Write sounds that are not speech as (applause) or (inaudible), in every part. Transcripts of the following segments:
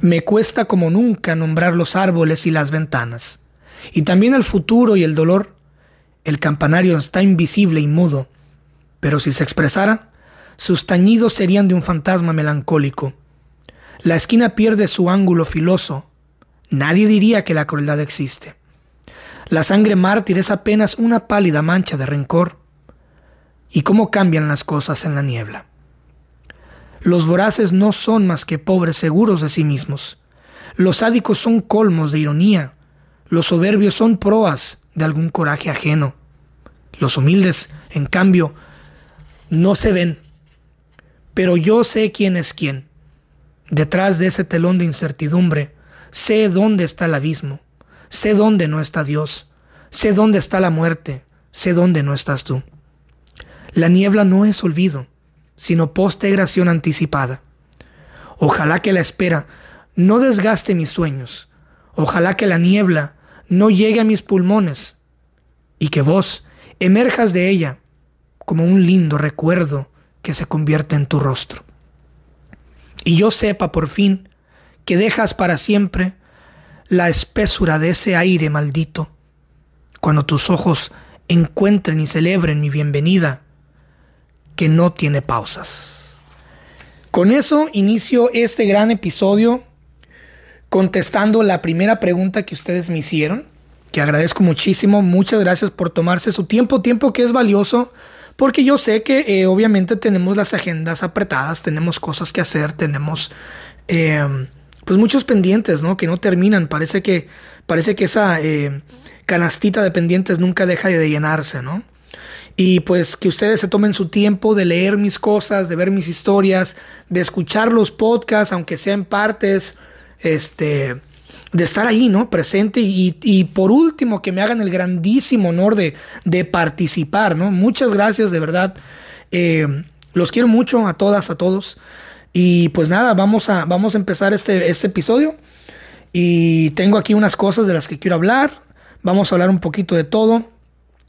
Me cuesta como nunca nombrar los árboles y las ventanas. Y también el futuro y el dolor. El campanario está invisible y mudo. Pero si se expresara, sus tañidos serían de un fantasma melancólico. La esquina pierde su ángulo filoso. Nadie diría que la crueldad existe. La sangre mártir es apenas una pálida mancha de rencor. ¿Y cómo cambian las cosas en la niebla? Los voraces no son más que pobres seguros de sí mismos. Los sádicos son colmos de ironía. Los soberbios son proas de algún coraje ajeno. Los humildes, en cambio, no se ven. Pero yo sé quién es quién. Detrás de ese telón de incertidumbre, sé dónde está el abismo. Sé dónde no está Dios. Sé dónde está la muerte. Sé dónde no estás tú. La niebla no es olvido sino postegración anticipada. Ojalá que la espera no desgaste mis sueños. Ojalá que la niebla no llegue a mis pulmones y que vos emerjas de ella como un lindo recuerdo que se convierte en tu rostro. Y yo sepa por fin que dejas para siempre la espesura de ese aire maldito, cuando tus ojos encuentren y celebren mi bienvenida que no tiene pausas. Con eso inicio este gran episodio contestando la primera pregunta que ustedes me hicieron, que agradezco muchísimo. Muchas gracias por tomarse su tiempo, tiempo que es valioso, porque yo sé que eh, obviamente tenemos las agendas apretadas, tenemos cosas que hacer, tenemos eh, pues muchos pendientes, ¿no? Que no terminan. Parece que, parece que esa eh, canastita de pendientes nunca deja de llenarse, ¿no? Y pues que ustedes se tomen su tiempo de leer mis cosas, de ver mis historias, de escuchar los podcasts, aunque sean partes, este, de estar ahí, ¿no? Presente y, por último que me hagan el grandísimo honor de, de participar, ¿no? Muchas gracias, de verdad. Eh, los quiero mucho a todas, a todos. Y pues nada, vamos a, vamos a empezar este, este episodio. Y tengo aquí unas cosas de las que quiero hablar. Vamos a hablar un poquito de todo.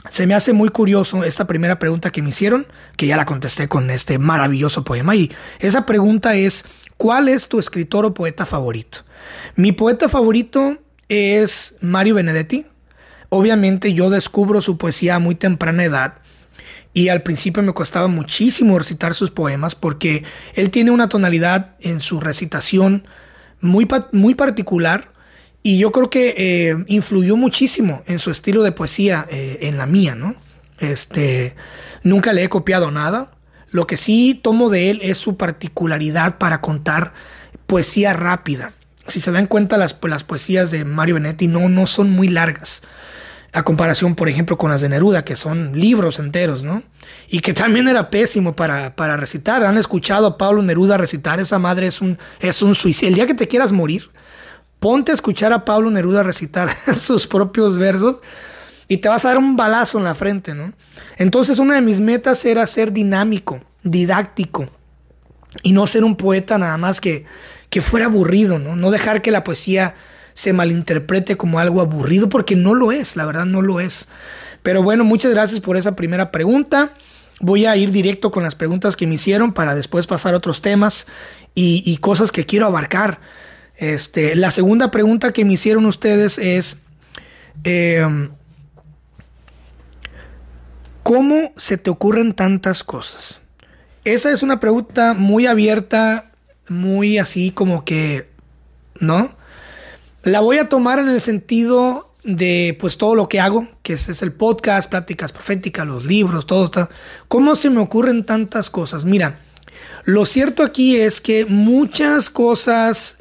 Se me hace muy curioso esta primera pregunta que me hicieron, que ya la contesté con este maravilloso poema. Y esa pregunta es, ¿cuál es tu escritor o poeta favorito? Mi poeta favorito es Mario Benedetti. Obviamente yo descubro su poesía a muy temprana edad y al principio me costaba muchísimo recitar sus poemas porque él tiene una tonalidad en su recitación muy, muy particular y yo creo que eh, influyó muchísimo en su estilo de poesía, eh, en la mía, ¿no? Este, nunca le he copiado nada. Lo que sí tomo de él es su particularidad para contar poesía rápida. Si se dan cuenta, las, las poesías de Mario Benetti no, no son muy largas. A comparación, por ejemplo, con las de Neruda, que son libros enteros, ¿no? Y que también era pésimo para, para recitar. Han escuchado a Pablo Neruda recitar. Esa madre es un, es un suicidio. El día que te quieras morir, ponte a escuchar a Pablo Neruda recitar (laughs) sus propios versos y te vas a dar un balazo en la frente, ¿no? Entonces una de mis metas era ser dinámico, didáctico y no ser un poeta nada más que, que fuera aburrido, ¿no? No dejar que la poesía se malinterprete como algo aburrido porque no lo es, la verdad no lo es. Pero bueno, muchas gracias por esa primera pregunta. Voy a ir directo con las preguntas que me hicieron para después pasar a otros temas y, y cosas que quiero abarcar. Este, la segunda pregunta que me hicieron ustedes es, em, ¿cómo se te ocurren tantas cosas? Esa es una pregunta muy abierta, muy así como que, ¿no? La voy a tomar en el sentido de pues todo lo que hago, que es, el podcast, pláticas proféticas, los libros, todo está. ¿Cómo se me ocurren tantas cosas? Mira, lo cierto aquí es que muchas cosas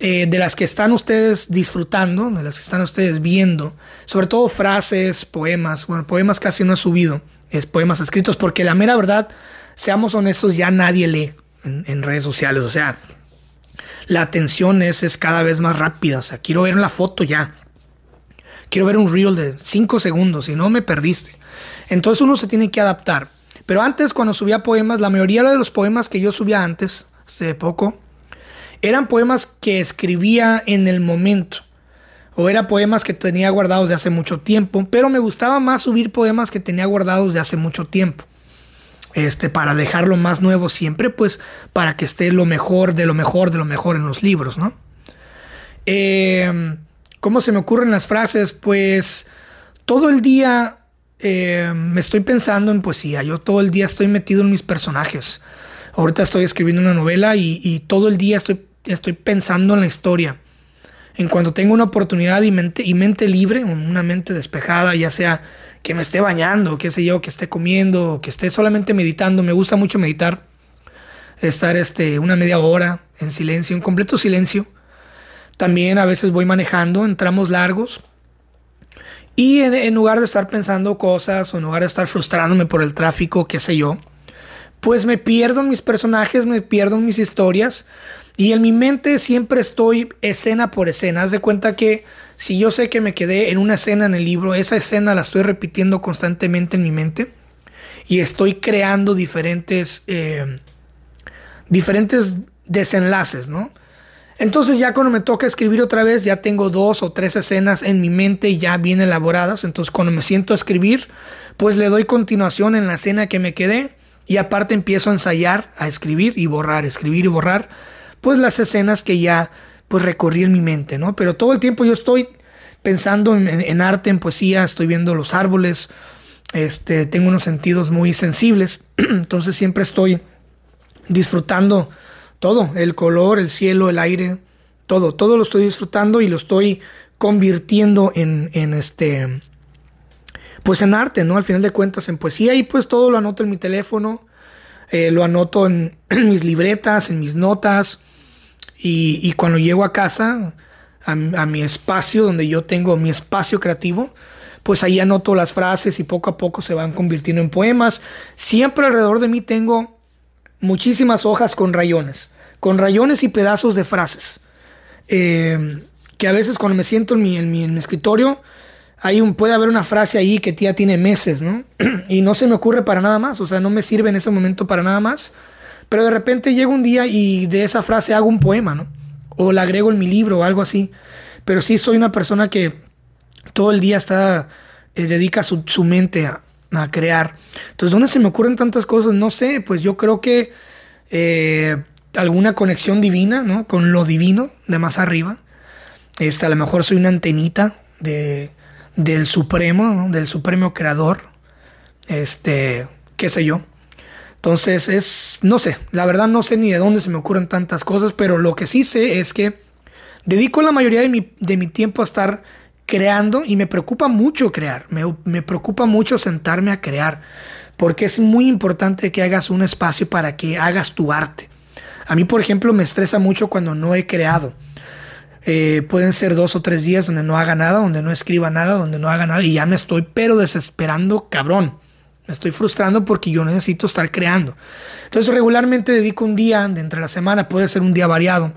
eh, de las que están ustedes disfrutando, de las que están ustedes viendo, sobre todo frases, poemas, bueno, poemas casi no he subido, es poemas escritos, porque la mera verdad, seamos honestos, ya nadie lee en, redes sociales, o sea, la atención es, es cada vez más rápida, o sea, quiero ver la foto ya, quiero ver un reel de 5 segundos, si no me perdiste. Entonces uno se tiene que adaptar. Pero antes, cuando subía poemas, la mayoría de los poemas que yo subía antes, hace poco, eran poemas que escribía en el momento. O eran poemas que tenía guardados de hace mucho tiempo. Pero me gustaba más subir poemas que tenía guardados de hace mucho tiempo. este, para dejarlo más nuevo siempre, pues para que esté lo mejor de lo mejor de lo mejor en los libros, ¿no? Eh, ¿Cómo se me ocurren las frases? Pues todo el día eh, me estoy pensando en poesía, yo todo el día estoy metido en mis personajes. Ahorita estoy escribiendo una novela y, todo el día estoy, estoy pensando en la historia. En cuanto tengo una oportunidad y mente, y mente libre, una mente despejada, ya sea que me esté bañando, qué sé yo, que esté comiendo, que esté solamente meditando, me gusta mucho meditar, estar este, una media hora en silencio, en completo silencio. También a veces voy manejando en tramos largos y en, lugar de estar pensando cosas o en lugar de estar frustrándome por el tráfico, qué sé yo, pues me pierdo mis personajes, me pierdo mis historias y en mi mente siempre estoy escena por escena. Haz de cuenta que si yo sé que me quedé en una escena en el libro, esa escena la estoy repitiendo constantemente en mi mente y estoy creando diferentes, eh, diferentes desenlaces, ¿no? Entonces ya cuando me toca escribir otra vez, ya tengo dos o tres escenas en mi mente ya bien elaboradas. Entonces cuando me siento a escribir, pues le doy continuación en la escena que me quedé y aparte empiezo a ensayar, a escribir y borrar, escribir y borrar, pues las escenas que ya pues recorrí en mi mente, ¿no? Pero todo el tiempo yo estoy pensando en, arte, en poesía, estoy viendo los árboles, este, tengo unos sentidos muy sensibles, (clears throat) entonces siempre estoy disfrutando todo, el color, el cielo, el aire, todo, todo lo estoy disfrutando y lo estoy convirtiendo en, este, pues en arte, ¿no? Al final de cuentas, en poesía y pues todo lo anoto en mi teléfono, eh, lo anoto en, (clears throat) mis libretas, en mis notas y, cuando llego a casa, a, mi espacio donde yo tengo mi espacio creativo, pues ahí anoto las frases y poco a poco se van convirtiendo en poemas. Siempre alrededor de mí tengo muchísimas hojas con rayones con rayones y pedazos de frases. Eh, que a veces cuando me siento en mi, escritorio, hay un, puede haber una frase ahí que ya tiene meses, ¿no? (clears throat) y no se me ocurre para nada más, o sea, no me sirve en ese momento para nada más. Pero de repente llega un día y de esa frase hago un poema, ¿no? O la agrego en mi libro o algo así. Pero sí soy una persona que todo el día está, eh, dedica su, su mente a, a, crear. Entonces, ¿dónde se me ocurren tantas cosas? No sé, pues yo creo que... Eh, alguna conexión divina, ¿no? Con lo divino de más arriba. Este, a lo mejor soy una antenita de, del Supremo, del Supremo Creador. Este, qué sé yo. Entonces es, no sé, la verdad no sé ni de dónde se me ocurren tantas cosas, pero lo que sí sé es que dedico la mayoría de mi, de mi tiempo a estar creando y me preocupa mucho crear, me, me preocupa mucho sentarme a crear, porque es muy importante que hagas un espacio para que hagas tu arte. A mí, por ejemplo, me estresa mucho cuando no he creado. Eh, pueden ser dos o tres días donde no haga nada, donde no escriba nada, donde no haga nada y ya me estoy pero desesperando, cabrón. Me estoy frustrando porque yo necesito estar creando. Entonces regularmente dedico un día de entre la semana, puede ser un día variado,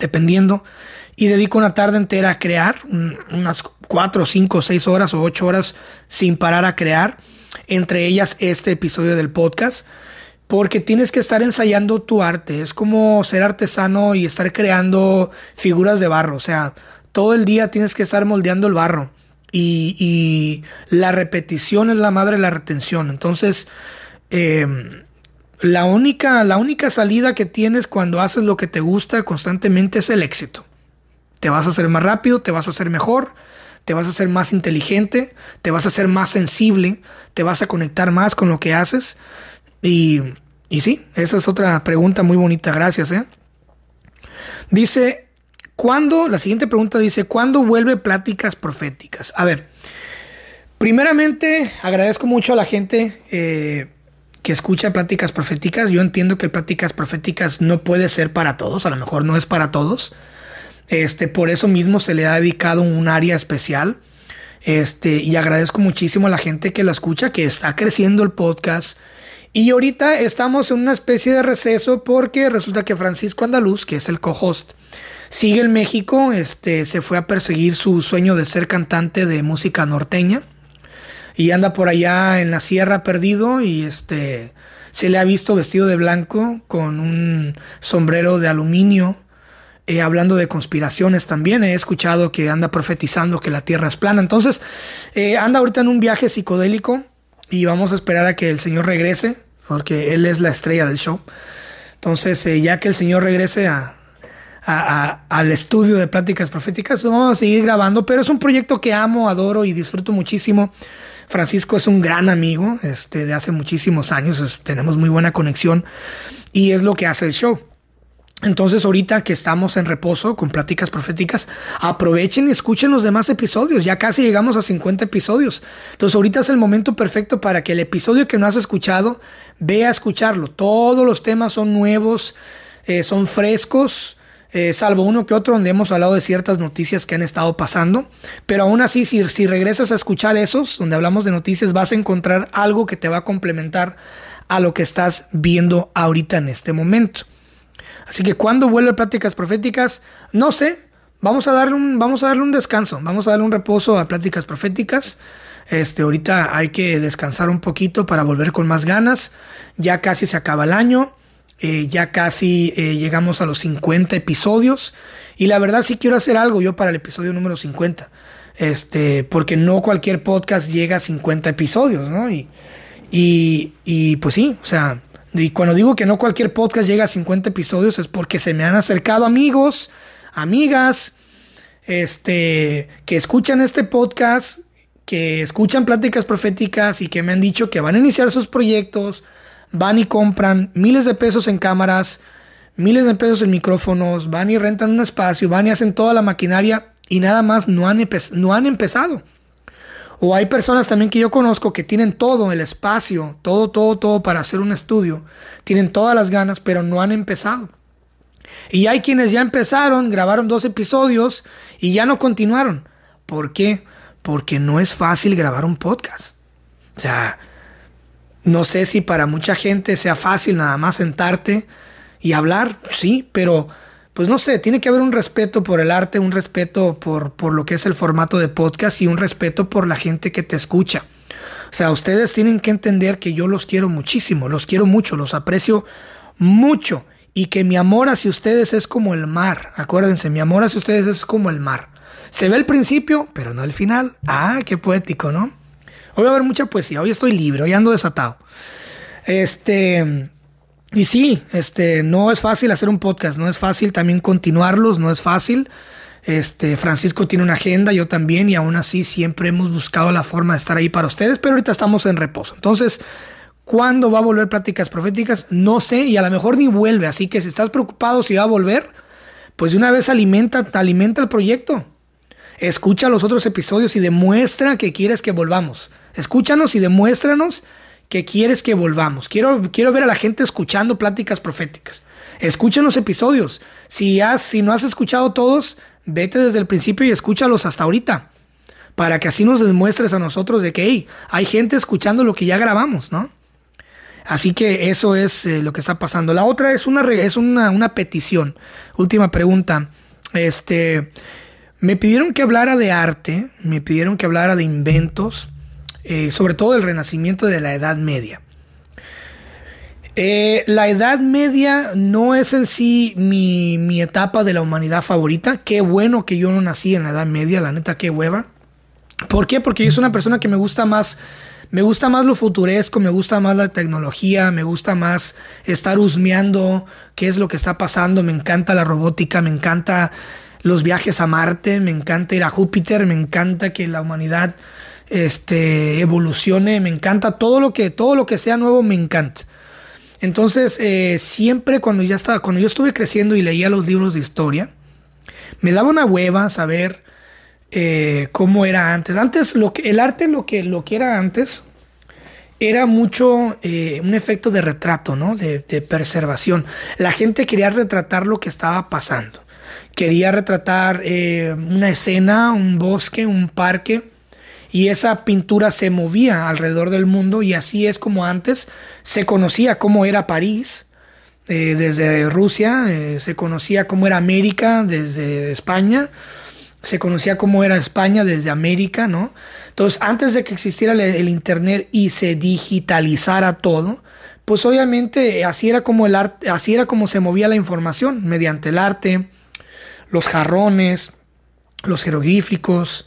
dependiendo, y dedico una tarde entera a crear, unas cuatro, cinco, seis horas o ocho horas sin parar a crear, entre ellas este episodio del podcast porque tienes que estar ensayando tu arte. Es como ser artesano y estar creando figuras de barro. O sea, todo el día tienes que estar moldeando el barro. Y, la repetición es la madre de la retención. Entonces, em, la, única, la única salida que tienes cuando haces lo que te gusta constantemente es el éxito. Te vas a hacer más rápido, te vas a hacer mejor, te vas a hacer más inteligente, te vas a hacer más sensible, te vas a conectar más con lo que haces. Y, y sí, esa es otra pregunta muy bonita, gracias. ¿eh? Dice, ¿cuándo? La siguiente pregunta dice, ¿cuándo vuelve Pláticas Proféticas? A ver, primeramente agradezco mucho a la gente eh, que escucha Pláticas Proféticas. Yo entiendo que Pláticas Proféticas no puede ser para todos, a lo mejor no es para todos. Este, por eso mismo se le ha dedicado un área especial. Este, y agradezco muchísimo a la gente que la escucha, que está creciendo el podcast y ahorita estamos en una especie de receso porque resulta que Francisco Andaluz, que es el co-host, sigue en México, este, se fue a perseguir su sueño de ser cantante de música norteña y anda por allá en la sierra perdido y este se le ha visto vestido de blanco con un sombrero de aluminio eh, hablando de conspiraciones también he escuchado que anda profetizando que la tierra es plana entonces eh, anda ahorita en un viaje psicodélico y vamos a esperar a que el Señor regrese. porque él es la estrella del show. Entonces, eh, ya que el Señor regrese a, al estudio de pláticas proféticas, vamos a seguir grabando, pero es un proyecto que amo, adoro y disfruto muchísimo. Francisco es un gran amigo este, de hace muchísimos años, tenemos muy buena conexión y es lo que hace el show. Entonces ahorita que estamos en reposo con pláticas proféticas, aprovechen y escuchen los demás episodios. Ya casi llegamos a 50 episodios. Entonces ahorita es el momento perfecto para que el episodio que no has escuchado, vea escucharlo. Todos los temas son nuevos, eh, son frescos. Eh, salvo uno que otro donde hemos hablado de ciertas noticias que han estado pasando. Pero aún así, si, regresas a escuchar esos, donde hablamos de noticias, vas a encontrar algo que te va a complementar a lo que estás viendo ahorita en este momento. Así que cuando vuelve Pláticas Proféticas, no sé, vamos a darle un, vamos a darle un descanso, vamos a darle un reposo a Pláticas Proféticas. Este, ahorita hay que descansar un poquito para volver con más ganas. Ya casi se acaba el año. Eh, ya casi eh, llegamos a los 50 episodios. Y la verdad sí quiero hacer algo yo para el episodio número 50. Este, porque no cualquier podcast llega a 50 episodios, ¿no? Y, y, y pues sí, o sea, y cuando digo que no cualquier podcast llega a 50 episodios es porque se me han acercado amigos, amigas, este, que escuchan este podcast, que escuchan pláticas proféticas y que me han dicho que van a iniciar sus proyectos, van y compran miles de pesos en cámaras, miles de pesos en micrófonos, van y rentan un espacio, van y hacen toda la maquinaria y nada más no han, no han empezado. O hay personas también que yo conozco que tienen todo el espacio, todo, todo, todo para hacer un estudio. Tienen todas las ganas, pero no han empezado. Y hay quienes ya empezaron, grabaron dos episodios y ya no continuaron. ¿Por qué? Porque no es fácil grabar un podcast. O sea, no sé si para mucha gente sea fácil nada más sentarte y hablar, sí, pero pues no sé, tiene que haber un respeto por el arte, un respeto por, por lo que es el formato de podcast y un respeto por la gente que te escucha. O sea, ustedes tienen que entender que yo los quiero muchísimo, los quiero mucho, los aprecio mucho y que mi amor hacia ustedes es como el mar. Acuérdense, mi amor hacia ustedes es como el mar. Se ve el principio, pero no el final. Ah, qué poético, ¿no? Hoy va a haber mucha poesía, hoy estoy libre, hoy ando desatado. Este, y sí, este, no es fácil hacer un podcast, no es fácil también continuarlos, no es fácil. Este, Francisco tiene una agenda, yo también, y aún así siempre hemos buscado la forma de estar ahí para ustedes, pero ahorita estamos en reposo. Entonces, ¿cuándo va a volver Pláticas Proféticas? No sé, y a lo mejor ni vuelve, así que si estás preocupado si va a volver, pues de una vez alimenta, alimenta el proyecto. Escucha los otros episodios y demuestra que quieres que volvamos. Escúchanos y demuéstranos que quieres que volvamos. Quiero, quiero ver a la gente escuchando pláticas proféticas. Escuchen los episodios. Si, has, si no has escuchado todos, vete desde el principio y escúchalos hasta ahorita. Para que así nos demuestres a nosotros de que hay gente escuchando lo que ya grabamos, ¿no? Así que eso es eh, lo que está pasando. La otra es una, es una, una petición. Última pregunta. Este, me pidieron que hablara de arte, me pidieron que hablara de inventos eh, sobre todo el renacimiento de la Edad Media. Eh, la Edad Media no es en sí mi, etapa de la humanidad favorita. Qué bueno que yo no nací en la Edad Media, la neta, qué hueva. ¿Por qué? Porque yo soy una persona que me gusta más, me gusta más lo futuresco, me gusta más la tecnología, me gusta más estar husmeando qué es lo que está pasando, me encanta la robótica, me encanta los viajes a Marte, me encanta ir a Júpiter, me encanta que la humanidad este, evolucione, me encanta, todo lo que, todo lo que sea nuevo me encanta. Entonces, eh, siempre cuando ya estaba, cuando yo estuve creciendo y leía los libros de historia, me daba una hueva saber eh, cómo era antes. Antes, lo que, el arte, lo que, lo que era antes, era mucho eh, un efecto de retrato, ¿no? De, de, preservación. La gente quería retratar lo que estaba pasando. Quería retratar una escena, un bosque, un parque y esa pintura se movía alrededor del mundo y así es como antes se conocía cómo era París eh, desde Rusia, eh, se conocía cómo era América desde España, se conocía cómo era España desde América, ¿no? Entonces, antes de que existiera el, Internet y se digitalizara todo, pues obviamente así era como el arte, así era como se movía la información, mediante el arte, los jarrones, los jeroglíficos,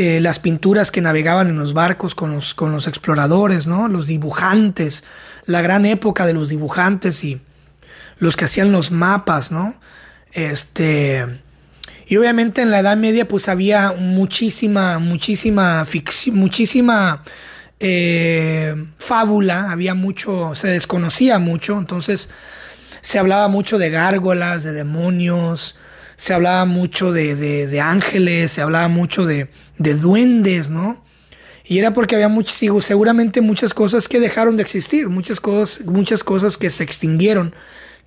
eh, las pinturas que navegaban en los barcos con los, con los exploradores, ¿no? Los dibujantes, la gran época de los dibujantes y los que hacían los mapas, ¿no? Este, y obviamente en la Edad Media pues había muchísima, muchísima ficción, muchísima eh, fábula, había mucho, se desconocía mucho, entonces se hablaba mucho de gárgolas, de demonios, se hablaba mucho de, ángeles, se hablaba mucho de, duendes, ¿no? Y era porque había muchos, seguramente muchas cosas que dejaron de existir, muchas cosas, muchas cosas que se extinguieron,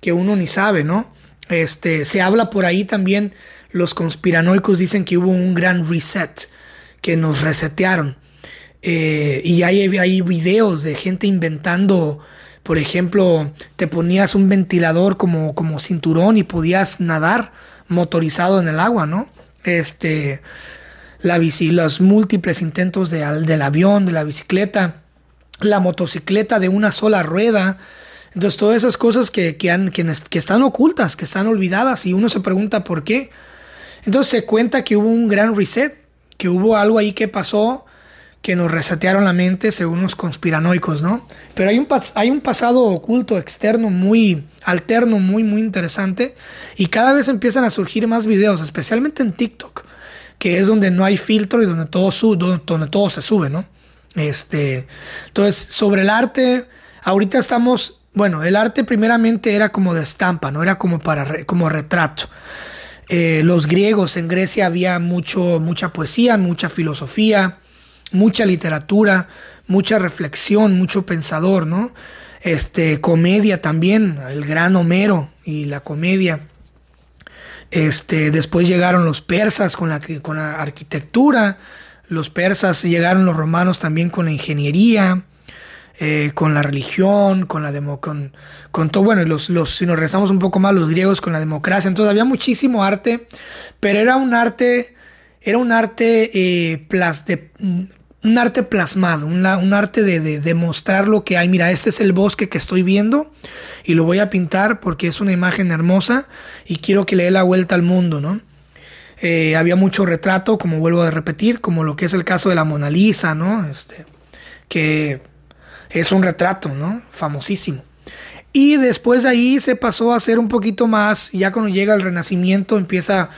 que uno ni sabe, ¿no? Este, se habla por ahí también, los conspiranoicos dicen que hubo un gran reset, que nos resetearon. Eh, y hay, hay videos de gente inventando por ejemplo, te ponías un ventilador como, como cinturón y podías nadar motorizado en el agua, ¿no? Este, la bici, los múltiples intentos de, del avión, de la bicicleta, la motocicleta de una sola rueda. Entonces, todas esas cosas que, que, han, que, que están ocultas, que están olvidadas, y uno se pregunta por qué. Entonces se cuenta que hubo un gran reset, que hubo algo ahí que pasó que nos resetearon la mente según los conspiranoicos, ¿no? Pero hay un, hay un pasado oculto, externo, muy alterno, muy, muy interesante. Y cada vez empiezan a surgir más videos, especialmente en TikTok, que es donde no hay filtro y donde todo, donde todo se sube, ¿no? Este, entonces, sobre el arte, ahorita estamos, bueno, el arte primeramente era como de estampa, ¿no? Era como, para, como retrato. Eh, los griegos en Grecia había mucho, mucha poesía, mucha filosofía, mucha literatura, mucha reflexión, mucho pensador, ¿no? Este, comedia también, el gran Homero y la comedia. Este, después llegaron los persas con la, con la arquitectura, los persas llegaron los romanos también con la ingeniería, eh, con la religión, con la demo, con, con, todo, bueno, los, los, si nos rezamos un poco más, los griegos con la democracia, entonces había muchísimo arte, pero era un arte, era un arte eh, plas, de, un arte plasmado, un, arte de, demostrar lo que hay. Mira, este es el bosque que estoy viendo y lo voy a pintar porque es una imagen hermosa y quiero que le dé la vuelta al mundo, ¿no? Eh, había mucho retrato, como vuelvo a repetir, como lo que es el caso de la Mona Lisa, ¿no? Este, que es un retrato, ¿no? Famosísimo. Y después de ahí se pasó a hacer un poquito más, ya cuando llega el Renacimiento empieza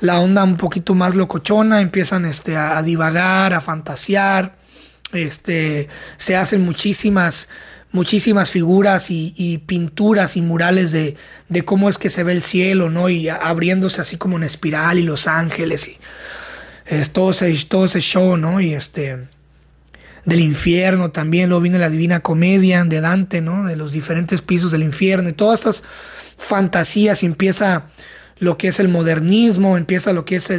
la onda un poquito más locochona, empiezan este, a, divagar, a fantasear, este, se hacen muchísimas, muchísimas figuras y, pinturas y murales de, cómo es que se ve el cielo, ¿no? Y abriéndose así como en espiral y los ángeles y es, todo, ese, todo ese show, ¿no? Y este del infierno también, luego viene la Divina Comedia de Dante, ¿no? De los diferentes pisos del infierno y todas estas fantasías y empieza lo que es el modernismo, empieza lo que es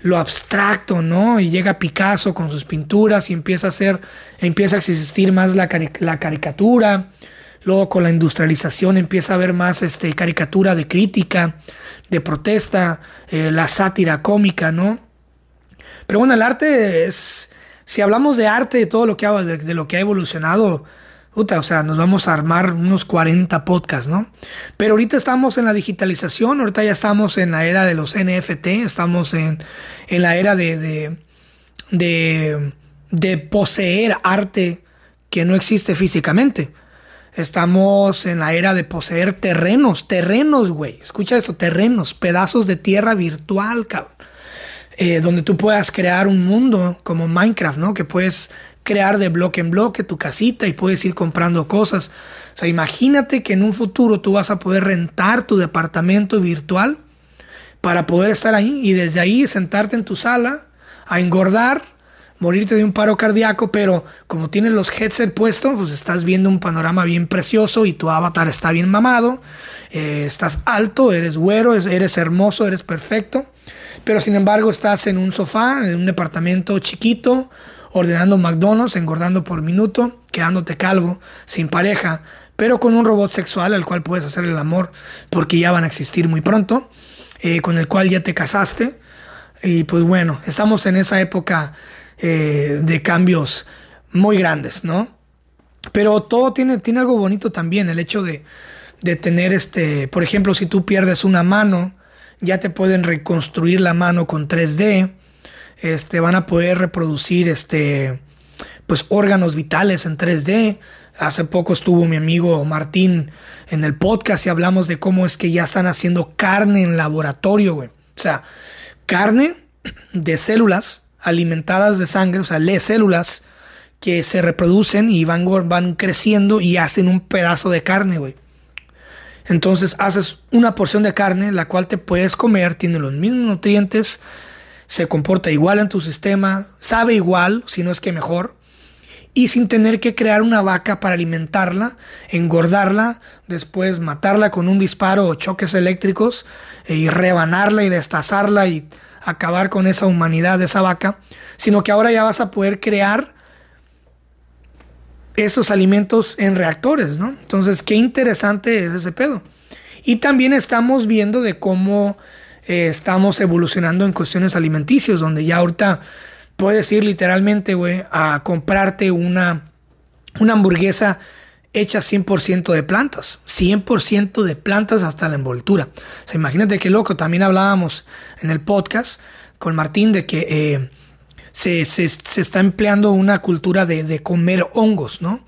lo abstracto, ¿no? Y llega Picasso con sus pinturas y empieza a hacer, empieza a existir más la, caricatura. Luego con la industrialización empieza a haber más este, caricatura de crítica, de protesta, eh, la sátira cómica, ¿no? Pero bueno, el arte es, si hablamos de arte, de todo lo que ha, de lo que ha evolucionado, o sea, nos vamos a armar unos 40 podcasts, ¿no? Pero ahorita estamos en la digitalización, ahorita ya estamos en la era de los NFT, estamos en, la era de, de, de, poseer arte que no existe físicamente. Estamos en la era de poseer terrenos, terrenos, güey. Escucha esto, terrenos, pedazos de tierra virtual, cabrón. Eh, donde tú puedas crear un mundo como Minecraft, ¿no? Que puedes crear de bloque en bloque tu casita y puedes ir comprando cosas. O sea, imagínate que en un futuro tú vas a poder rentar tu departamento virtual para poder estar ahí y desde ahí sentarte en tu sala a engordar, morirte de un paro cardíaco, pero como tienes los headset puestos, pues estás viendo un panorama bien precioso y tu avatar está bien mamado, eh, estás alto, eres güero, eres hermoso, eres perfecto, pero sin embargo estás en un sofá, en un departamento chiquito, ordenando McDonald's, engordando por minuto, quedándote calvo, sin pareja, pero con un robot sexual al cual puedes hacer el amor porque ya van a existir muy pronto, eh, con el cual ya te casaste. Y pues bueno, estamos en esa época eh, de cambios muy grandes, ¿no? Pero todo tiene, tiene algo bonito también, el hecho de, de tener este, por ejemplo, si tú pierdes una mano, ya te pueden reconstruir la mano con 3D este, van a poder reproducir este, pues, órganos vitales en 3D. Hace poco estuvo mi amigo Martín en el podcast y hablamos de cómo es que ya están haciendo carne en laboratorio, güey. O sea, carne de células alimentadas de sangre, o sea, le células que se reproducen y van, van creciendo y hacen un pedazo de carne, güey. Entonces haces una porción de carne, la cual te puedes comer, tiene los mismos nutrientes, se comporta igual en tu sistema, sabe igual, si no es que mejor, y sin tener que crear una vaca para alimentarla, engordarla, después matarla con un disparo o choques eléctricos eh, y rebanarla y destazarla y acabar con esa humanidad de esa vaca, sino que ahora ya vas a poder crear esos alimentos en reactores, ¿no? Entonces, qué interesante es ese pedo. Y también estamos viendo de cómo eh, estamos evolucionando en cuestiones alimenticios, donde ya ahorita puedes ir literalmente, güey, a comprarte una, una hamburguesa hecha 100% de plantas, 100% de plantas hasta la envoltura. O sea, imagínate qué loco, también hablábamos en el podcast con Martín de que eh, se, está empleando una cultura de, comer hongos, ¿no?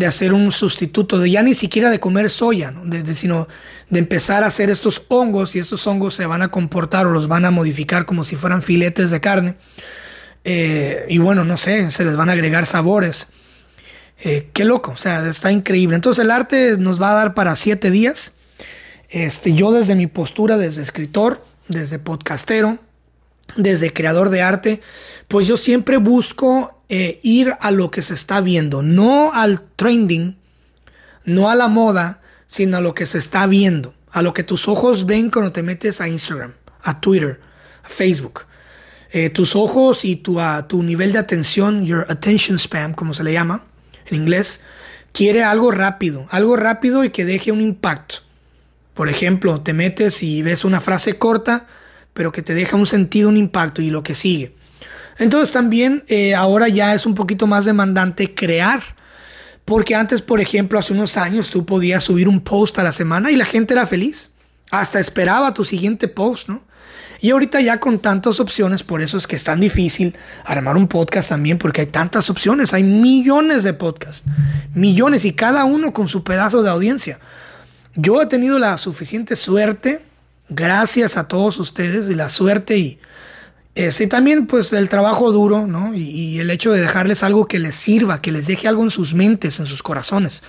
De hacer un sustituto, de ya ni siquiera de comer soya, ¿no? sino de empezar a hacer estos hongos y estos hongos se van a comportar o los van a modificar como si fueran filetes de carne. Eh, y bueno, no sé, se les van a agregar sabores. Eh, qué loco, o sea, está increíble. Entonces el arte nos va a dar para siete días. Este, yo desde mi postura, desde escritor, desde podcastero, desde creador de arte, pues yo siempre busco eh, ir a lo que se está viendo, no al trending, no a la moda, sino a lo que se está viendo, a lo que tus ojos ven cuando te metes a Instagram, a Twitter, a Facebook. Eh, tus ojos y tu, tu nivel de atención, your attention spam, como se le llama, en inglés, quiere algo rápido, algo rápido y que deje un impacto. Por ejemplo, te metes y ves una frase corta, pero que te deja un sentido, un impacto y lo que sigue. Entonces también eh, ahora ya es un poquito más demandante crear. Porque antes, por ejemplo, hace unos años tú podías subir un post a la semana y la gente era feliz. Hasta esperaba tu siguiente post, ¿no? Y ahorita ya con tantas opciones, por eso es que es tan difícil armar un podcast también, porque hay tantas opciones, hay millones de podcasts, millones y cada uno con su pedazo de audiencia. Yo he tenido la suficiente suerte, gracias a todos ustedes, y la suerte y, este, también pues el trabajo duro, ¿no? Y, y, el hecho de dejarles algo que les sirva, que les deje algo en sus mentes, en sus corazones.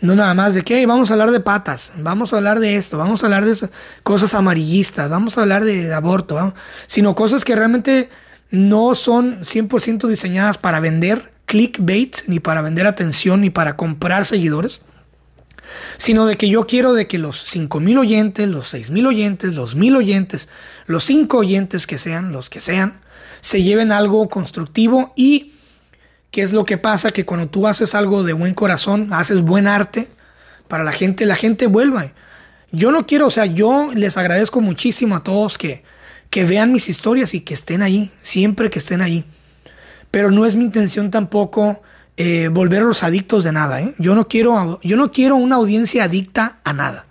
No nada más de que vamos a hablar de patas, vamos a hablar de esto, vamos a hablar de cosas amarillistas, vamos a hablar de, aborto, sino cosas que realmente no son 100% diseñadas para vender clickbait, ni para vender atención, ni para comprar seguidores, sino de que yo quiero de que los 5.000 oyentes, los 6.000 oyentes, los 1.000 oyentes, los 5 oyentes que sean, los que sean, se lleven algo constructivo y ¿Qué es lo que pasa? Que cuando tú haces algo de buen corazón, haces buen arte para la gente, la gente vuelva. Yo no quiero, o sea, yo les agradezco muchísimo a todos que, que vean mis historias y que estén ahí, siempre que estén ahí. Pero no es mi intención tampoco eh, volverlos adictos de nada. ¿eh? Yo, no quiero, yo no quiero una audiencia adicta a nada.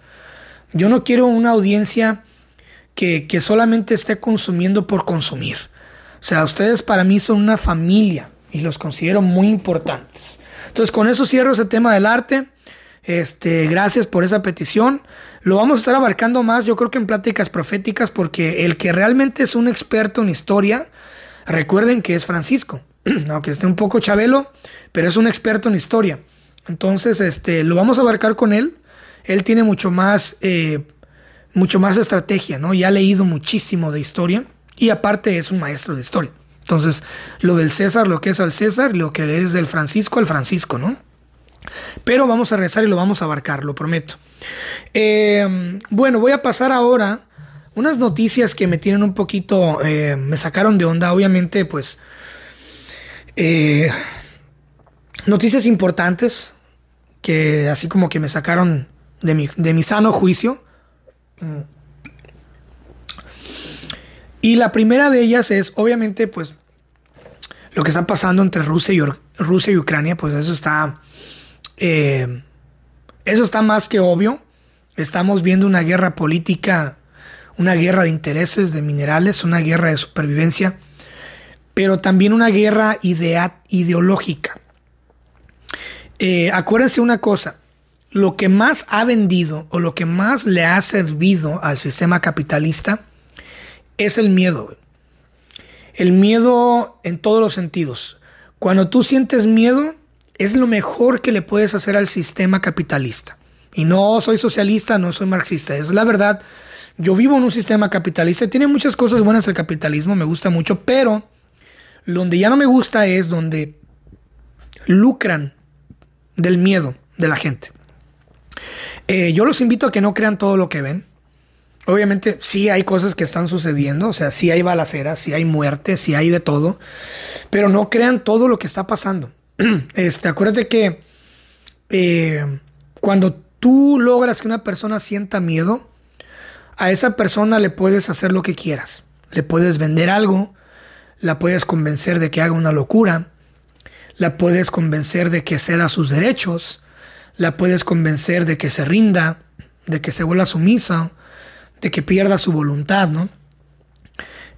Yo no quiero una audiencia que, que solamente esté consumiendo por consumir. O sea, ustedes para mí son una familia y los considero muy importantes. Entonces con eso cierro ese tema del arte. Este, gracias por esa petición. Lo vamos a estar abarcando más, yo creo que en pláticas proféticas, porque el que realmente es un experto en historia, recuerden que es Francisco, (clears throat) aunque esté un poco chabelo, pero es un experto en historia. Entonces, este, lo vamos a abarcar con él. Él tiene mucho más, eh, mucho más estrategia, ¿no? Ya ha leído muchísimo de historia y aparte es un maestro de historia. Entonces, lo del César, lo que es al César, lo que es del Francisco al Francisco, ¿no? Pero vamos a rezar y lo vamos a abarcar, lo prometo. Eh, bueno, voy a pasar ahora unas noticias que me tienen un poquito, eh, me sacaron de onda, obviamente, pues, eh, noticias importantes que así como que me sacaron de mi, de mi sano juicio. Y la primera de ellas es, obviamente, pues, lo que está pasando entre Rusia y, Rusia y Ucrania, pues eso está, eh, eso está más que obvio. Estamos viendo una guerra política, una guerra de intereses, de minerales, una guerra de supervivencia pero también una guerra ideológica. Eh, acuérdense una cosa, lo que más ha vendido o lo que más le ha servido al sistema capitalista es el miedo. El miedo en todos los sentidos. Cuando tú sientes miedo, es lo mejor que le puedes hacer al sistema capitalista. Y no soy socialista, no soy marxista. Es la verdad. Yo vivo en un sistema capitalista. Tiene muchas cosas buenas el capitalismo, me gusta mucho, pero donde ya no me gusta es donde lucran del miedo de la gente. Eh, yo los invito a que no crean todo lo que ven. Obviamente sí hay cosas que están sucediendo, o sea, sí hay balaceras, sí hay muertes, sí hay de todo, pero no crean todo lo que está pasando. (clears throat) Este, acuérdate que eh, cuando tú logras que una persona sienta miedo, a esa persona le puedes hacer lo que quieras. Le puedes vender algo, la puedes convencer de que haga una locura, la puedes convencer de que ceda sus derechos, la puedes convencer de que se rinda, de que se vuelva sumisa, de que pierda su voluntad, ¿no?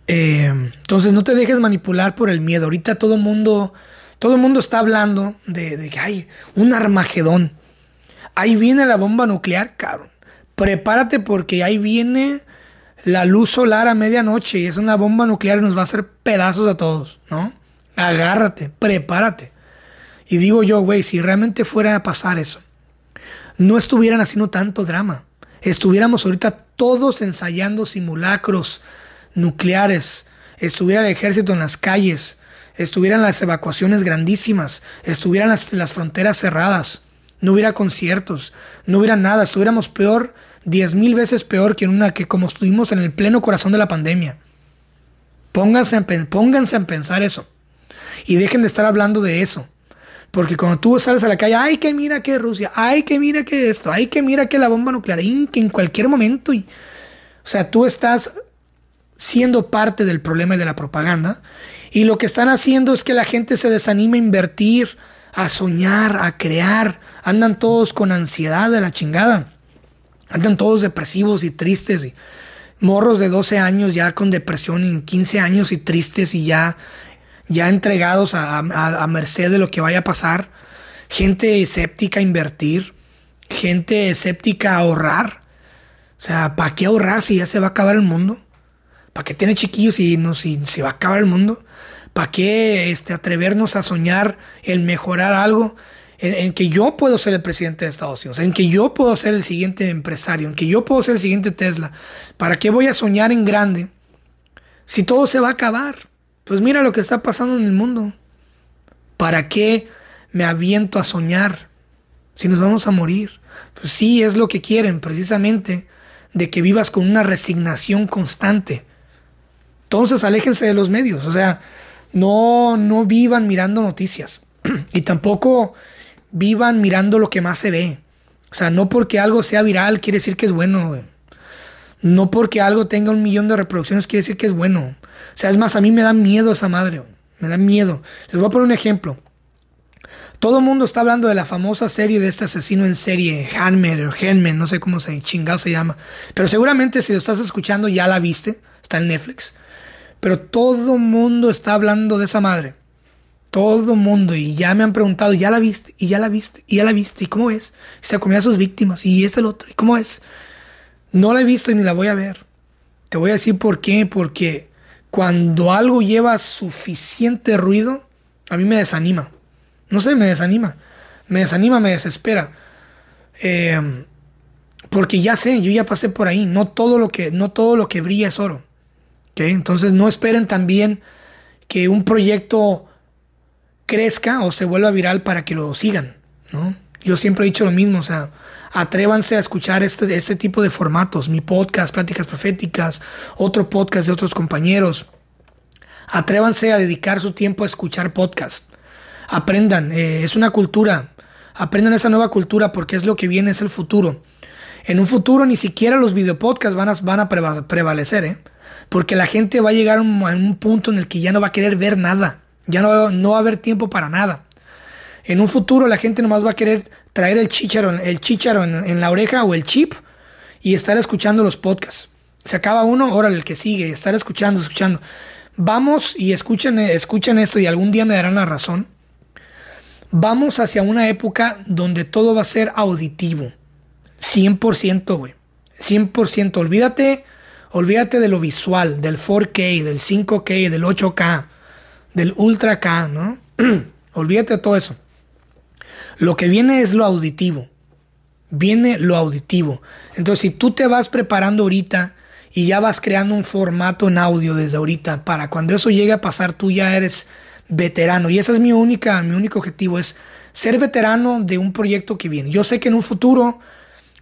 Eh, entonces no te dejes manipular por el miedo. Ahorita todo mundo, todo mundo está hablando de, que hay un armagedón. Ahí viene la bomba nuclear, cabrón. Prepárate porque ahí viene la luz solar a medianoche y es una bomba nuclear y nos va a hacer pedazos a todos, ¿no? Agárrate, prepárate. Y digo yo, güey, si realmente fuera a pasar eso, no estuvieran haciendo tanto drama. Estuviéramos ahorita todos ensayando simulacros nucleares. Estuviera el ejército en las calles. Estuvieran las evacuaciones grandísimas. Estuvieran las, las fronteras cerradas. No hubiera conciertos. No hubiera nada. Estuviéramos peor, diez mil veces peor que en una que como estuvimos en el pleno corazón de la pandemia. Pónganse pónganse en pensar eso. Y dejen de estar hablando de eso. Porque cuando tú sales a la calle, ay, que mira que Rusia, ay, que mira que esto, ay, que mira que la bomba nuclear, que en cualquier momento. Y, o sea, tú estás siendo parte del problema y de la propaganda. Y lo que están haciendo es que la gente se desanime a invertir, a soñar, a crear. Andan todos con ansiedad de la chingada. Andan todos depresivos y tristes. Y morros de 12 años ya con depresión en 15 años y tristes y ya ya entregados a, merced de lo que vaya a pasar, gente escéptica a invertir, gente escéptica a ahorrar. O sea, ¿para qué ahorrar si ya se va a acabar el mundo? ¿Para qué tener chiquillos si, no, si se va a acabar el mundo? ¿Para qué este, atrevernos a soñar en mejorar algo? En, que yo puedo ser el presidente de Estados Unidos, en que yo puedo ser el siguiente empresario, en que yo puedo ser el siguiente Tesla. ¿Para qué voy a soñar en grande si todo se va a acabar? Pues mira lo que está pasando en el mundo. ¿Para qué me aviento a soñar si nos vamos a morir? Pues sí, es lo que quieren precisamente, de que vivas con una resignación constante. Entonces aléjense de los medios, o sea, no, no vivan mirando noticias (clears throat) y tampoco vivan mirando lo que más se ve. O sea, no porque algo sea viral quiere decir que es bueno. No porque algo tenga un millón de reproducciones quiere decir que es bueno. O sea, es más, a mí me da miedo esa madre. Me da miedo. Les voy a poner un ejemplo. Todo el mundo está hablando de la famosa serie de este asesino en serie, Hanmer o Henman, no sé cómo se chingado se llama. Pero seguramente si lo estás escuchando ya la viste, está en Netflix. Pero todo el mundo está hablando de esa madre. Todo mundo. Y ya me han preguntado, ¿ya la viste? Y ya la viste. Y ya la viste. ¿Y cómo es? se comía a sus víctimas. Y este el otro. ¿Y cómo es? No la he visto y ni la voy a ver. Te voy a decir por qué. Porque cuando algo lleva suficiente ruido, a mí me desanima. No sé, me desanima. Me desanima, me desespera. Eh, porque ya sé, yo ya pasé por ahí. No todo lo que, no todo lo que brilla es oro. Entonces no esperen también que un proyecto crezca o se vuelva viral para que lo sigan. ¿no? Yo siempre he dicho lo mismo. O sea, atrévanse a escuchar este, este tipo de formatos, mi podcast, Pláticas Proféticas, otro podcast de otros compañeros. Atrévanse a dedicar su tiempo a escuchar podcast. Aprendan, eh, es una cultura. Aprendan esa nueva cultura porque es lo que viene, es el futuro. En un futuro ni siquiera los videopodcasts van a, van a prevalecer, ¿eh? porque la gente va a llegar a un, punto en el que ya no va a querer ver nada, ya no, no va a haber tiempo para nada. En un futuro la gente nomás va a querer traer el chicharo, el en, la oreja o el chip y estar escuchando los podcasts. Se acaba uno, ahora el que sigue, estar escuchando, escuchando. Vamos y escuchen, escuchen esto y algún día me darán la razón. Vamos hacia una época donde todo va a ser auditivo. 100%, güey. 100%. Olvídate, olvídate de lo visual, del 4K, del 5K, del 8K, del Ultra K, ¿no? (clears throat) olvídate de todo eso. Lo que viene es lo auditivo. Viene lo auditivo. Entonces, si tú te vas preparando ahorita y ya vas creando un formato en audio desde ahorita, para cuando eso llegue a pasar, tú ya eres veterano. Y esa es mi única, mi único objetivo, es ser veterano de un proyecto que viene. Yo sé que en un futuro,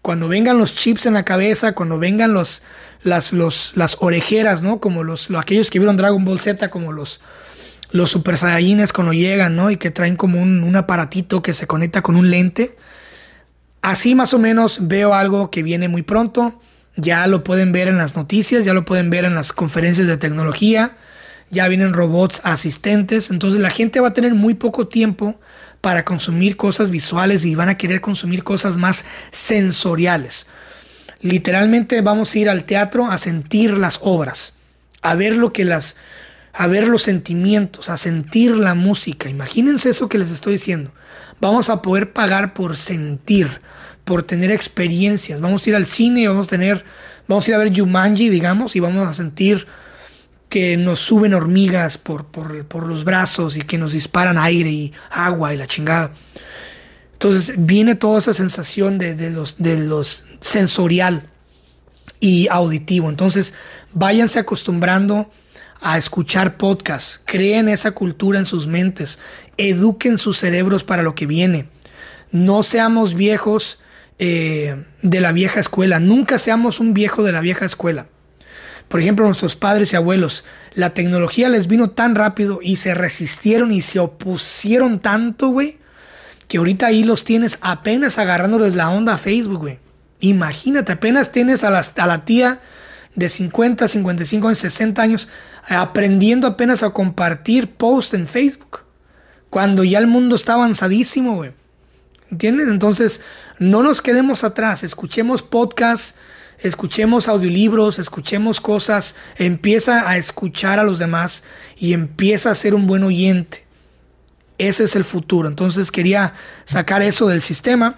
cuando vengan los chips en la cabeza, cuando vengan los, las, las orejeras, ¿no? Como los, aquellos que vieron Dragon Ball Z, como los, los Super Saiyajines cuando llegan, ¿no? Y que traen como un, un aparatito que se conecta con un lente. Así más o menos veo algo que viene muy pronto. Ya lo pueden ver en las noticias, ya lo pueden ver en las conferencias de tecnología ya vienen robots asistentes, entonces la gente va a tener muy poco tiempo para consumir cosas visuales y van a querer consumir cosas más sensoriales. Literalmente vamos a ir al teatro a sentir las obras, a ver lo que las a ver los sentimientos, a sentir la música. Imagínense eso que les estoy diciendo. Vamos a poder pagar por sentir, por tener experiencias. Vamos a ir al cine, vamos a tener vamos a ir a ver Jumanji, digamos, y vamos a sentir que nos suben hormigas por, por, los brazos y que nos disparan aire y agua y la chingada. Entonces viene toda esa sensación de, los, de los sensorial y auditivo. Entonces váyanse acostumbrando a escuchar podcasts, creen esa cultura en sus mentes, eduquen sus cerebros para lo que viene. No seamos viejos eh, de la vieja escuela, nunca seamos un viejo de la vieja escuela. Por ejemplo, nuestros padres y abuelos, la tecnología les vino tan rápido y se resistieron y se opusieron tanto, güey, que ahorita ahí los tienes apenas agarrándoles la onda a Facebook, güey. Imagínate, apenas tienes a la, a la tía de 50, 55 años, 60 años, aprendiendo apenas a compartir posts en Facebook. Cuando ya el mundo está avanzadísimo, güey. ¿Entiendes? Entonces, no nos quedemos atrás, escuchemos podcasts escuchemos audiolibros, escuchemos cosas, empieza a escuchar a los demás y empieza a ser un buen oyente. Ese es el futuro. Entonces quería sacar eso del sistema.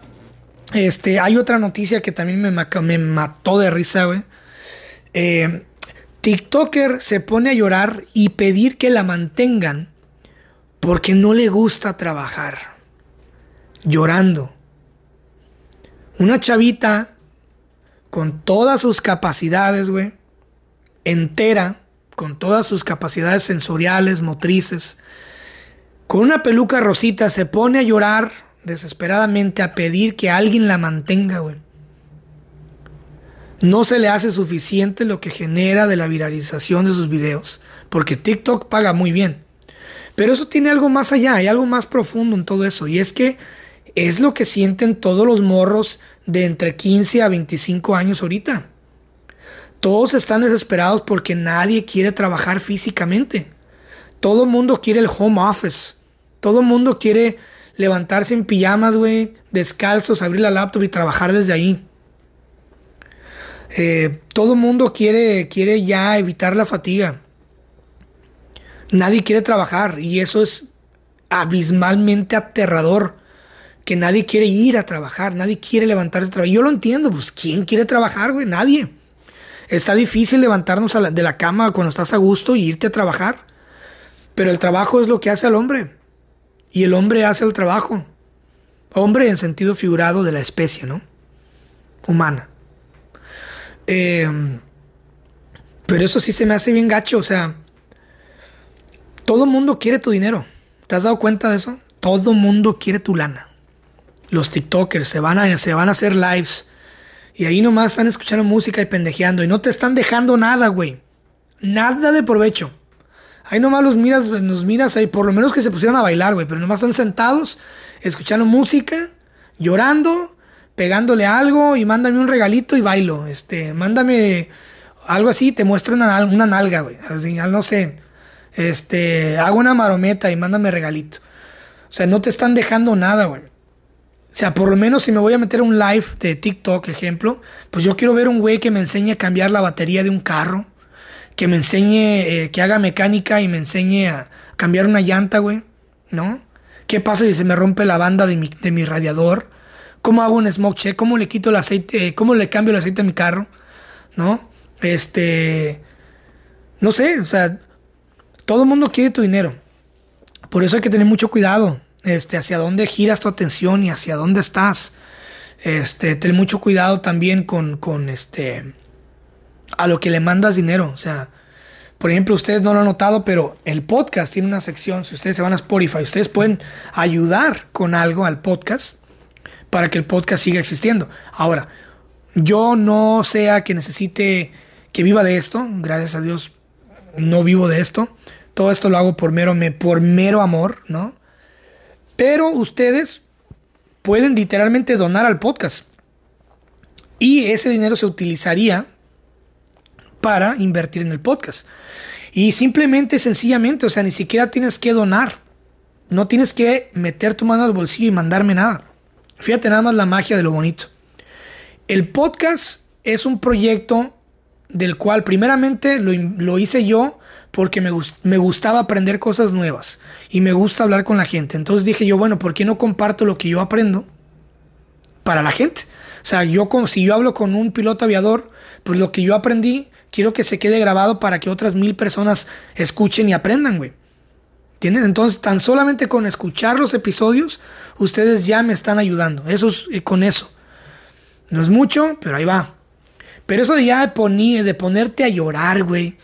Este, hay otra noticia que también me, me mató de risa, güey. Eh, TikToker se pone a llorar y pedir que la mantengan porque no le gusta trabajar. Llorando. Una chavita con todas sus capacidades, güey, entera, con todas sus capacidades sensoriales, motrices, con una peluca rosita, se pone a llorar desesperadamente a pedir que alguien la mantenga, güey. No se le hace suficiente lo que genera de la viralización de sus videos, porque TikTok paga muy bien. Pero eso tiene algo más allá, hay algo más profundo en todo eso, y es que es lo que sienten todos los morros de entre 15 a 25 años ahorita. Todos están desesperados porque nadie quiere trabajar físicamente. Todo el mundo quiere el home office. Todo el mundo quiere levantarse en pijamas, güey, descalzos, abrir la laptop y trabajar desde ahí. Eh, todo mundo quiere, quiere ya evitar la fatiga. Nadie quiere trabajar y eso es abismalmente aterrador que nadie quiere ir a trabajar, nadie quiere levantarse a trabajar. Yo lo entiendo, pues ¿quién quiere trabajar, güey? Nadie. Está difícil levantarnos de la cama cuando estás a gusto y irte a trabajar. Pero el trabajo es lo que hace al hombre. Y el hombre hace el trabajo. Hombre en sentido figurado de la especie, ¿no? Humana. Em, pero eso sí se me hace bien gacho. O sea, todo mundo quiere tu dinero. ¿Te has dado cuenta de eso? Todo mundo quiere tu lana los TikTokers se van a, se van a hacer lives. Y ahí nomás están escuchando música y pendejeando. Y no te están dejando nada, güey. Nada de provecho. Ahí nomás los miras, nos miras ahí. Por lo menos que se pusieron a bailar, güey. Pero nomás están sentados, escuchando música, llorando, pegándole algo. Y mándame un regalito y bailo. Este, mándame algo así. Te muestro una, una nalga, güey. Así, no sé. Este, hago una marometa y mándame regalito. O sea, no te están dejando nada, güey. O sea, por lo menos si me voy a meter un live de TikTok, ejemplo, pues yo quiero ver un güey que me enseñe a cambiar la batería de un carro, que me enseñe, eh, que haga mecánica y me enseñe a cambiar una llanta, güey, ¿no? ¿Qué pasa si se me rompe la banda de mi, de mi radiador? ¿Cómo hago un smoke check? ¿Cómo le quito el aceite? ¿Cómo le cambio el aceite a mi carro? ¿No? Este. No sé, o sea, todo el mundo quiere tu dinero. Por eso hay que tener mucho cuidado. Este, hacia dónde giras tu atención y hacia dónde estás. Este, ten mucho cuidado también con, con este. A lo que le mandas dinero. O sea, por ejemplo, ustedes no lo han notado, pero el podcast tiene una sección. Si ustedes se van a Spotify, ustedes pueden ayudar con algo al podcast para que el podcast siga existiendo. Ahora, yo no sea que necesite que viva de esto, gracias a Dios no vivo de esto. Todo esto lo hago por mero, por mero amor, ¿no? Pero ustedes pueden literalmente donar al podcast. Y ese dinero se utilizaría para invertir en el podcast. Y simplemente, sencillamente, o sea, ni siquiera tienes que donar. No tienes que meter tu mano al bolsillo y mandarme nada. Fíjate nada más la magia de lo bonito. El podcast es un proyecto del cual primeramente lo, hice yo porque me, me, gustaba aprender cosas nuevas y me gusta hablar con la gente. Entonces dije yo, bueno, ¿por qué no comparto lo que yo aprendo para la gente? O sea, yo si yo hablo con un piloto aviador, pues lo que yo aprendí, quiero que se quede grabado para que otras mil personas escuchen y aprendan, güey. Entonces, tan solamente con escuchar los episodios, ustedes ya me están ayudando. Eso es eh, con eso. No es mucho, pero ahí va. Pero eso de ya de, de ponerte a llorar, güey.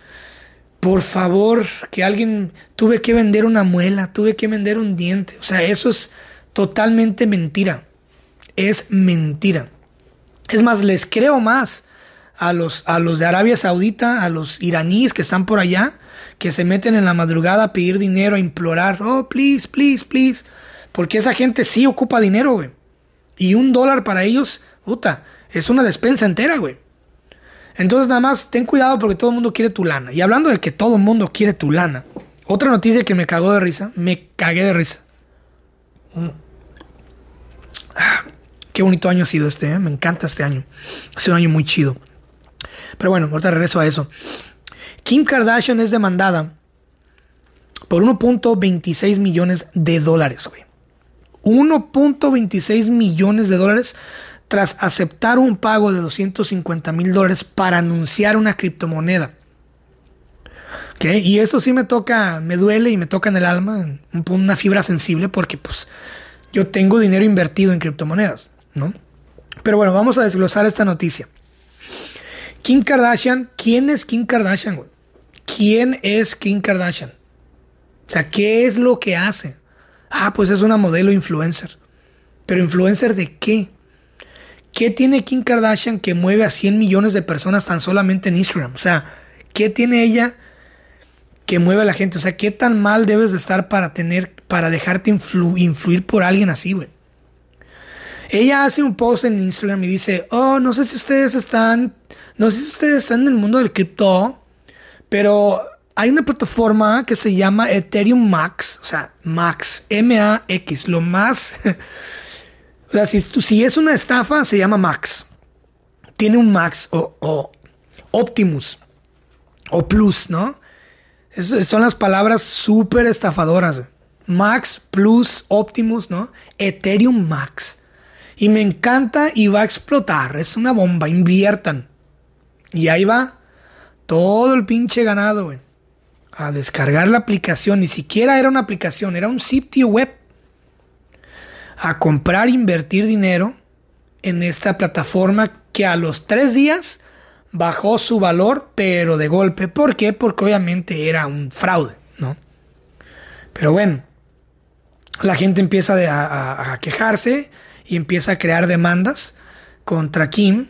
Por favor, que alguien tuve que vender una muela, tuve que vender un diente. O sea, eso es totalmente mentira. Es mentira. Es más, les creo más a los, a los de Arabia Saudita, a los iraníes que están por allá, que se meten en la madrugada a pedir dinero, a implorar, oh, please, please, please. Porque esa gente sí ocupa dinero, güey. Y un dólar para ellos, puta, es una despensa entera, güey. Entonces nada más ten cuidado porque todo el mundo quiere tu lana. Y hablando de que todo el mundo quiere tu lana, otra noticia que me cagó de risa, me cagué de risa. Mm. Ah, qué bonito año ha sido este, ¿eh? me encanta este año. Ha sido un año muy chido. Pero bueno, ahorita regreso a eso. Kim Kardashian es demandada por 1.26 millones de dólares, güey. 1.26 millones de dólares tras aceptar un pago de 250 mil dólares para anunciar una criptomoneda. Y eso sí me toca, me duele y me toca en el alma, una fibra sensible, porque pues yo tengo dinero invertido en criptomonedas, ¿no? Pero bueno, vamos a desglosar esta noticia. Kim Kardashian, ¿quién es Kim Kardashian, güey? ¿Quién es Kim Kardashian? O sea, ¿qué es lo que hace? Ah, pues es una modelo influencer. ¿Pero influencer de qué? ¿Qué tiene Kim Kardashian que mueve a 100 millones de personas tan solamente en Instagram? O sea, ¿qué tiene ella que mueve a la gente? O sea, ¿qué tan mal debes de estar para tener, para dejarte influir por alguien así, güey? Ella hace un post en Instagram y dice, oh, no sé si ustedes están, no sé si ustedes están en el mundo del cripto, pero hay una plataforma que se llama Ethereum Max, o sea, Max, M-A-X, lo más (laughs) O sea, si, es una estafa, se llama Max. Tiene un Max o, Optimus o Plus, ¿no? son las palabras súper estafadoras. Max, Plus, Optimus, ¿no? Ethereum Max. Y me encanta y va a explotar. Es una bomba. Inviertan. Y ahí va todo el pinche ganado. A descargar la aplicación. Ni siquiera era una aplicación, era un sitio web a comprar, invertir dinero en esta plataforma que a los tres días bajó su valor, pero de golpe. ¿Por qué? Porque obviamente era un fraude, ¿no? Pero bueno, la gente empieza a, quejarse y empieza a crear demandas contra Kim,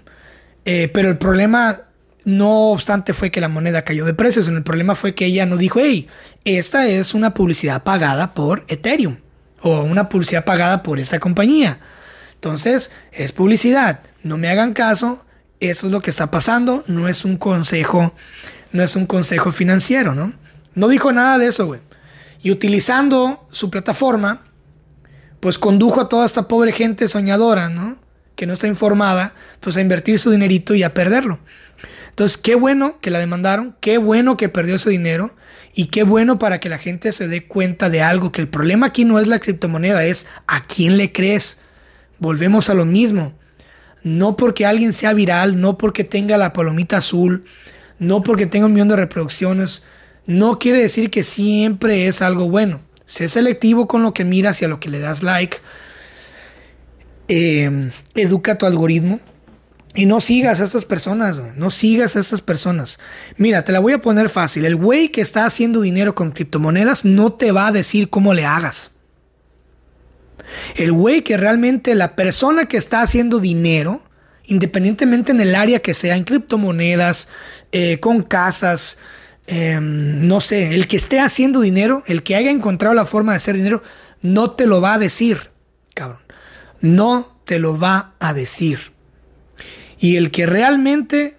eh, pero el problema no obstante fue que la moneda cayó de precios, el problema fue que ella no dijo, hey, esta es una publicidad pagada por Ethereum o una publicidad pagada por esta compañía. Entonces, es publicidad. No me hagan caso. Eso es lo que está pasando. No es un consejo, no es un consejo financiero, ¿no? No dijo nada de eso, güey. Y utilizando su plataforma, pues condujo a toda esta pobre gente soñadora, ¿no? Que no está informada, pues a invertir su dinerito y a perderlo. Entonces, qué bueno que la demandaron, qué bueno que perdió ese dinero y qué bueno para que la gente se dé cuenta de algo, que el problema aquí no es la criptomoneda, es a quién le crees. Volvemos a lo mismo. No porque alguien sea viral, no porque tenga la palomita azul, no porque tenga un millón de reproducciones, no quiere decir que siempre es algo bueno. Sé selectivo con lo que miras y a lo que le das like. Eh, educa tu algoritmo. Y no sigas a estas personas, no sigas a estas personas. Mira, te la voy a poner fácil. El güey que está haciendo dinero con criptomonedas no te va a decir cómo le hagas. El güey que realmente, la persona que está haciendo dinero, independientemente en el área que sea, en criptomonedas, eh, con casas, em, no sé, el que esté haciendo dinero, el que haya encontrado la forma de hacer dinero, no te lo va a decir, cabrón. No te lo va a decir. Y el que realmente,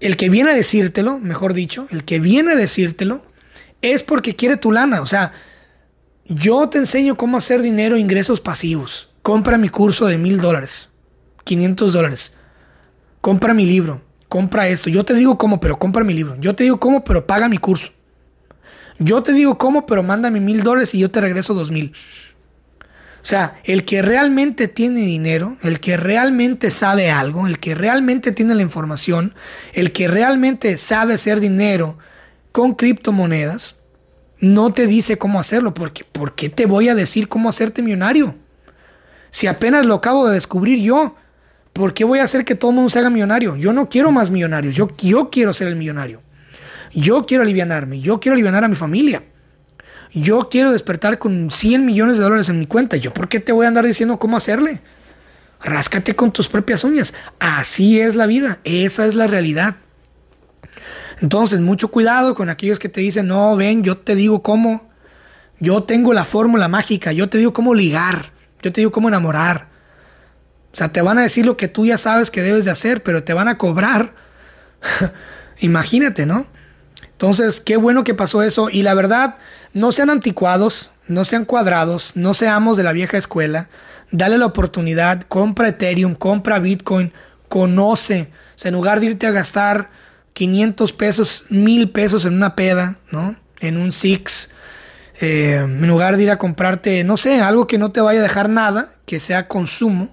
el que viene a decírtelo, mejor dicho, el que viene a decírtelo, es porque quiere tu lana. O sea, yo te enseño cómo hacer dinero, ingresos pasivos. Compra mi curso de mil dólares, 500 dólares. Compra mi libro, compra esto. Yo te digo cómo, pero compra mi libro. Yo te digo cómo, pero paga mi curso. Yo te digo cómo, pero mándame mil dólares y yo te regreso dos mil. O sea, el que realmente tiene dinero, el que realmente sabe algo, el que realmente tiene la información, el que realmente sabe hacer dinero con criptomonedas, no te dice cómo hacerlo, porque ¿por qué te voy a decir cómo hacerte millonario? Si apenas lo acabo de descubrir yo, ¿por qué voy a hacer que todo el mundo se haga millonario? Yo no quiero más millonarios, yo, yo quiero ser el millonario. Yo quiero alivianarme, yo quiero aliviar a mi familia yo quiero despertar con 100 millones de dólares en mi cuenta. ¿Yo por qué te voy a andar diciendo cómo hacerle? Ráscate con tus propias uñas. Así es la vida. Esa es la realidad. Entonces, mucho cuidado con aquellos que te dicen, no, ven, yo te digo cómo. Yo tengo la fórmula mágica. Yo te digo cómo ligar. Yo te digo cómo enamorar. O sea, te van a decir lo que tú ya sabes que debes de hacer, pero te van a cobrar. (laughs) Imagínate, ¿no? Entonces, qué bueno que pasó eso. Y la verdad, no sean anticuados, no sean cuadrados, no seamos de la vieja escuela. Dale la oportunidad, compra Ethereum, compra Bitcoin, conoce. O sea, en lugar de irte a gastar 500 pesos, 1000 pesos en una peda, ¿no? En un Six. Eh, en lugar de ir a comprarte, no sé, algo que no te vaya a dejar nada, que sea consumo.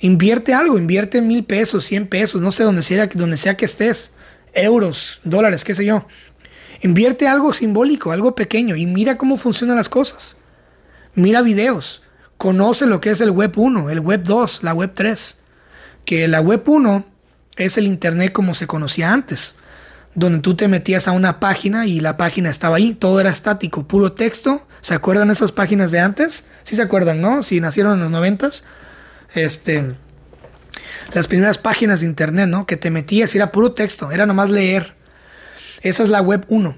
Invierte algo, invierte mil pesos, 100 pesos, no sé, donde sea, donde sea que estés euros, dólares, qué sé yo. Invierte algo simbólico, algo pequeño y mira cómo funcionan las cosas. Mira videos, conoce lo que es el web 1, el web 2, la web 3. Que la web 1 es el internet como se conocía antes, donde tú te metías a una página y la página estaba ahí, todo era estático, puro texto. ¿Se acuerdan esas páginas de antes? Sí se acuerdan, ¿no? Si nacieron en los noventas. Este, las primeras páginas de internet, ¿no? Que te metías era puro texto, era nomás leer. Esa es la web 1.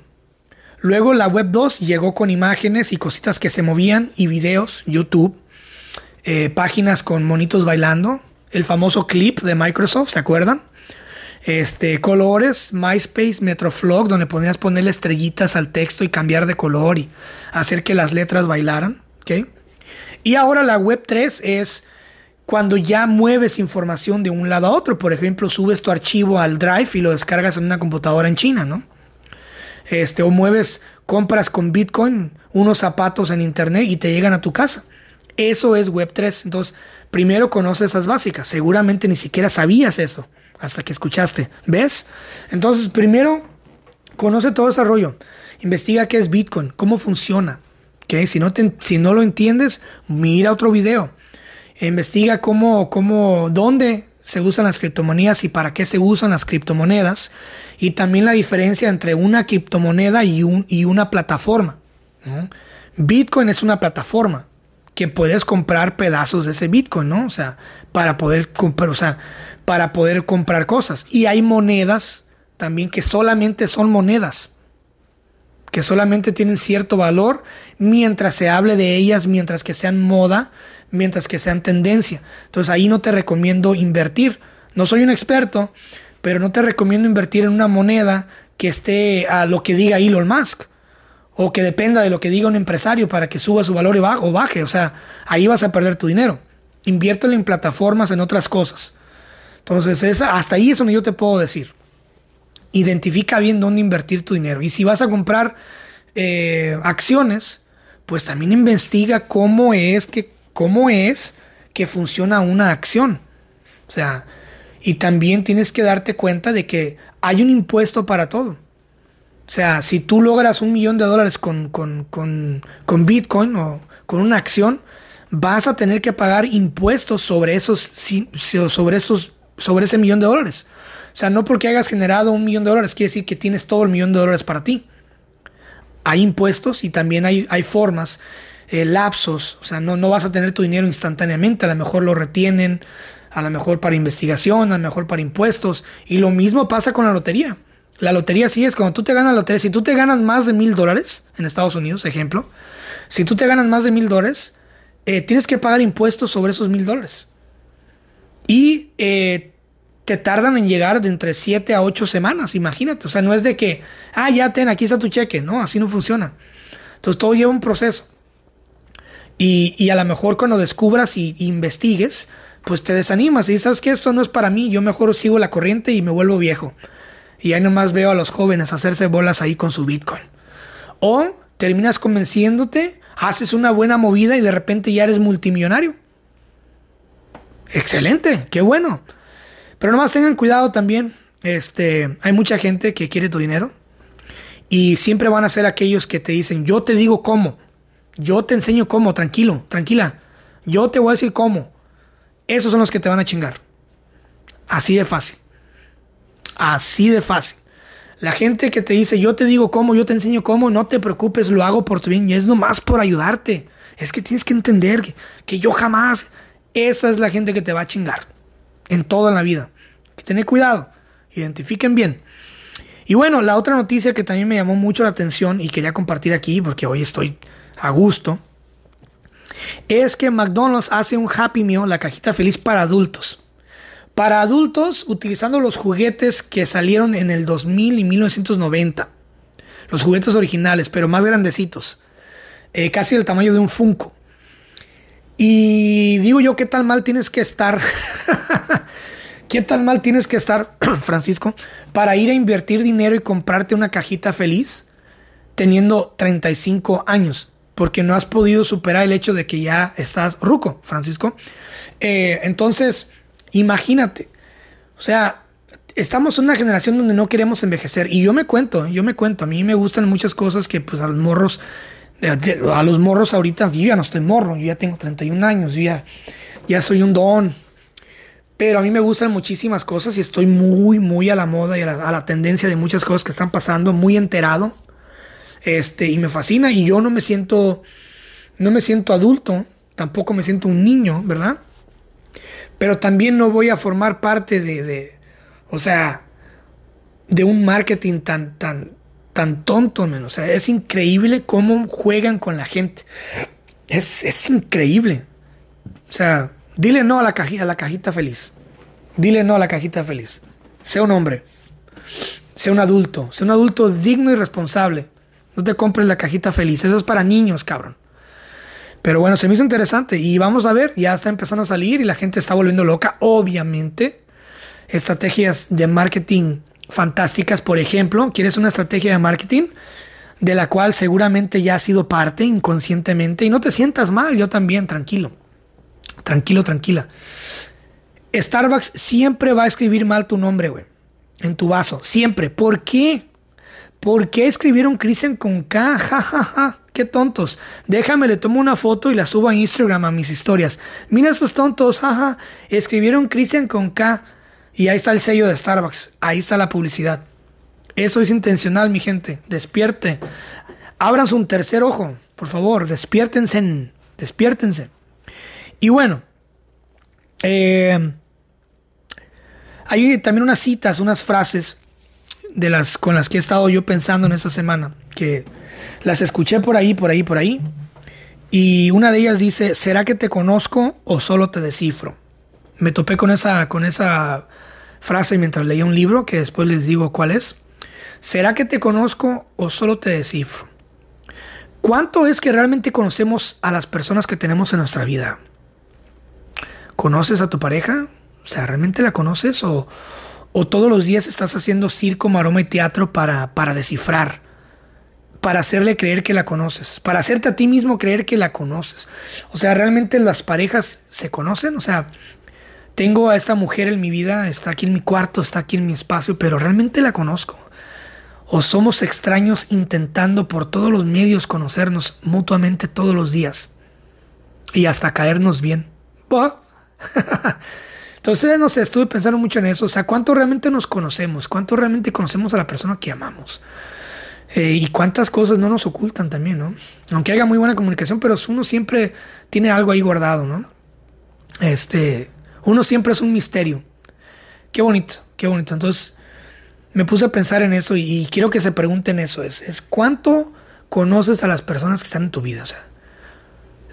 Luego la web 2 llegó con imágenes y cositas que se movían y videos, YouTube, eh, páginas con monitos bailando, el famoso clip de Microsoft, ¿se acuerdan? Este, colores, MySpace, Metroflog, donde podías ponerle estrellitas al texto y cambiar de color y hacer que las letras bailaran, ¿ok? Y ahora la web 3 es cuando ya mueves información de un lado a otro. Por ejemplo, subes tu archivo al Drive y lo descargas en una computadora en China, ¿no? Este, o mueves, compras con Bitcoin unos zapatos en internet y te llegan a tu casa. Eso es Web3. Entonces, primero conoce esas básicas. Seguramente ni siquiera sabías eso hasta que escuchaste. ¿Ves? Entonces, primero conoce todo ese rollo. Investiga qué es Bitcoin, cómo funciona. Si, no si no lo entiendes, mira otro video investiga cómo, cómo, dónde se usan las criptomonedas y para qué se usan las criptomonedas y también la diferencia entre una criptomoneda y, un, y una plataforma. Bitcoin es una plataforma que puedes comprar pedazos de ese Bitcoin, ¿no? O sea, para poder comprar, o sea, para poder comprar cosas. Y hay monedas también que solamente son monedas, que solamente tienen cierto valor mientras se hable de ellas, mientras que sean moda, mientras que sean tendencia. Entonces ahí no te recomiendo invertir. No soy un experto, pero no te recomiendo invertir en una moneda que esté a lo que diga Elon Musk o que dependa de lo que diga un empresario para que suba su valor o baje. O sea, ahí vas a perder tu dinero. Inviértelo en plataformas, en otras cosas. Entonces, hasta ahí es donde yo te puedo decir. Identifica bien dónde invertir tu dinero. Y si vas a comprar eh, acciones, pues también investiga cómo es que, cómo es que funciona una acción. O sea, y también tienes que darte cuenta de que hay un impuesto para todo. O sea, si tú logras un millón de dólares con, con, Bitcoin o con una acción, vas a tener que pagar impuestos sobre esos, sobre estos, sobre ese millón de dólares. O sea, no porque hayas generado un millón de dólares quiere decir que tienes todo el millón de dólares para ti. Hay impuestos y también hay, hay formas, eh, lapsos. O sea, no, no vas a tener tu dinero instantáneamente. A lo mejor lo retienen, a lo mejor para investigación, a lo mejor para impuestos. Y lo mismo pasa con la lotería. La lotería sí es cuando tú te ganas la lotería. Si tú te ganas más de mil dólares en Estados Unidos, ejemplo, si tú te ganas más de mil dólares, eh, tienes que pagar impuestos sobre esos mil dólares. Y eh, te tardan en llegar de entre 7 a 8 semanas, imagínate. O sea, no es de que, ah, ya ten, aquí está tu cheque. No, así no funciona. Entonces todo lleva un proceso. Y, a lo mejor cuando descubras y, investigues, pues te desanimas y sabes que esto no es para mí, yo mejor sigo la corriente y me vuelvo viejo. Y ahí nomás veo a los jóvenes hacerse bolas ahí con su Bitcoin. O terminas convenciéndote, haces una buena movida y de repente ya eres multimillonario. Excelente, qué bueno. Pero nomás tengan cuidado también. Este, hay mucha gente que quiere tu dinero y siempre van a ser aquellos que te dicen, "Yo te digo cómo. Yo te enseño cómo, tranquilo, tranquila. Yo te voy a decir cómo." Esos son los que te van a chingar. Así de fácil. Así de fácil. La gente que te dice, yo te digo cómo, yo te enseño cómo, no te preocupes, lo hago por tu bien. Y es nomás por ayudarte. Es que tienes que entender que, que yo jamás. Esa es la gente que te va a chingar. En toda la vida. Que tener cuidado. Identifiquen bien. Y bueno, la otra noticia que también me llamó mucho la atención y quería compartir aquí porque hoy estoy a gusto. Es que McDonald's hace un Happy Meal, la cajita feliz para adultos. Para adultos, utilizando los juguetes que salieron en el 2000 y 1990. Los juguetes originales, pero más grandecitos. Eh, casi del tamaño de un Funko. Y digo yo, ¿qué tal mal tienes que estar? (laughs) ¿Qué tal mal tienes que estar, (clears throat) Francisco, para ir a invertir dinero y comprarte una cajita feliz teniendo 35 años? Porque no has podido superar el hecho de que ya estás ruco, Francisco. Eh, entonces, Imagínate. O sea, estamos en una generación donde no queremos envejecer. Y yo me cuento, yo me cuento. A mí me gustan muchas cosas que pues a los morros, a los morros ahorita, yo ya no estoy morro, yo ya tengo 31 años, yo ya, ya soy un don. Pero a mí me gustan muchísimas cosas y estoy muy, muy a la moda y a la, a la tendencia de muchas cosas que están pasando, muy enterado. Este, y me fascina y yo no me siento, no me siento adulto, tampoco me siento un niño, ¿verdad? pero también no voy a formar parte de, o sea, de un marketing tan, tan, tan tonto, O sea, es increíble cómo juegan con la gente. Es, increíble. O sea, dile no a la, cajita, a la cajita feliz. Dile no a la cajita feliz. Sea un hombre. Sea un adulto. Sea un adulto digno y responsable. No te compres la cajita feliz. Eso es para niños, cabrón. Pero bueno, se me hizo interesante y vamos a ver, ya está empezando a salir y la gente está volviendo loca. Obviamente, estrategias de marketing fantásticas, por ejemplo, ¿quieres una estrategia de marketing? de la cual seguramente ya has sido parte inconscientemente y no te sientas mal, yo también, tranquilo. Tranquilo, tranquila. Starbucks siempre va a escribir mal tu nombre, güey. En tu vaso, siempre. ¿Por qué? ¿Por qué escribieron Christian con K? (laughs) Ja, ja, ja qué tontos. Déjame, le tomo una foto y la subo a Instagram a mis historias. Mira estos tontos, jaja. Escribieron Christian con K y ahí está el sello de Starbucks. Ahí está la publicidad. Eso es intencional, mi gente. Despierte. Abran un tercer ojo, por favor. Despiértense. Despiértense. Y bueno, eh, hay también unas citas, unas frases de las con las que he estado yo pensando en esta semana que las escuché por ahí, por ahí, por ahí. Y una de ellas dice, ¿será que te conozco o solo te descifro? Me topé con esa, con esa frase mientras leía un libro, que después les digo cuál es. ¿Será que te conozco o solo te descifro? ¿Cuánto es que realmente conocemos a las personas que tenemos en nuestra vida? ¿Conoces a tu pareja? O sea, ¿realmente la conoces o, o todos los días estás haciendo circo, maroma y teatro para, para descifrar? Para hacerle creer que la conoces, para hacerte a ti mismo creer que la conoces. O sea, ¿realmente las parejas se conocen? O sea, tengo a esta mujer en mi vida, está aquí en mi cuarto, está aquí en mi espacio, pero ¿realmente la conozco? ¿O somos extraños intentando por todos los medios conocernos mutuamente todos los días? Y hasta caernos bien. (laughs) Entonces, no sé, estuve pensando mucho en eso. O sea, ¿cuánto realmente nos conocemos? ¿Cuánto realmente conocemos a la persona que amamos? Eh, y cuántas cosas no nos ocultan también, ¿no? Aunque haya muy buena comunicación, pero uno siempre tiene algo ahí guardado, ¿no? Este, uno siempre es un misterio. Qué bonito, qué bonito. Entonces, me puse a pensar en eso y, quiero que se pregunten eso. Es, es cuánto conoces a las personas que están en tu vida. O sea,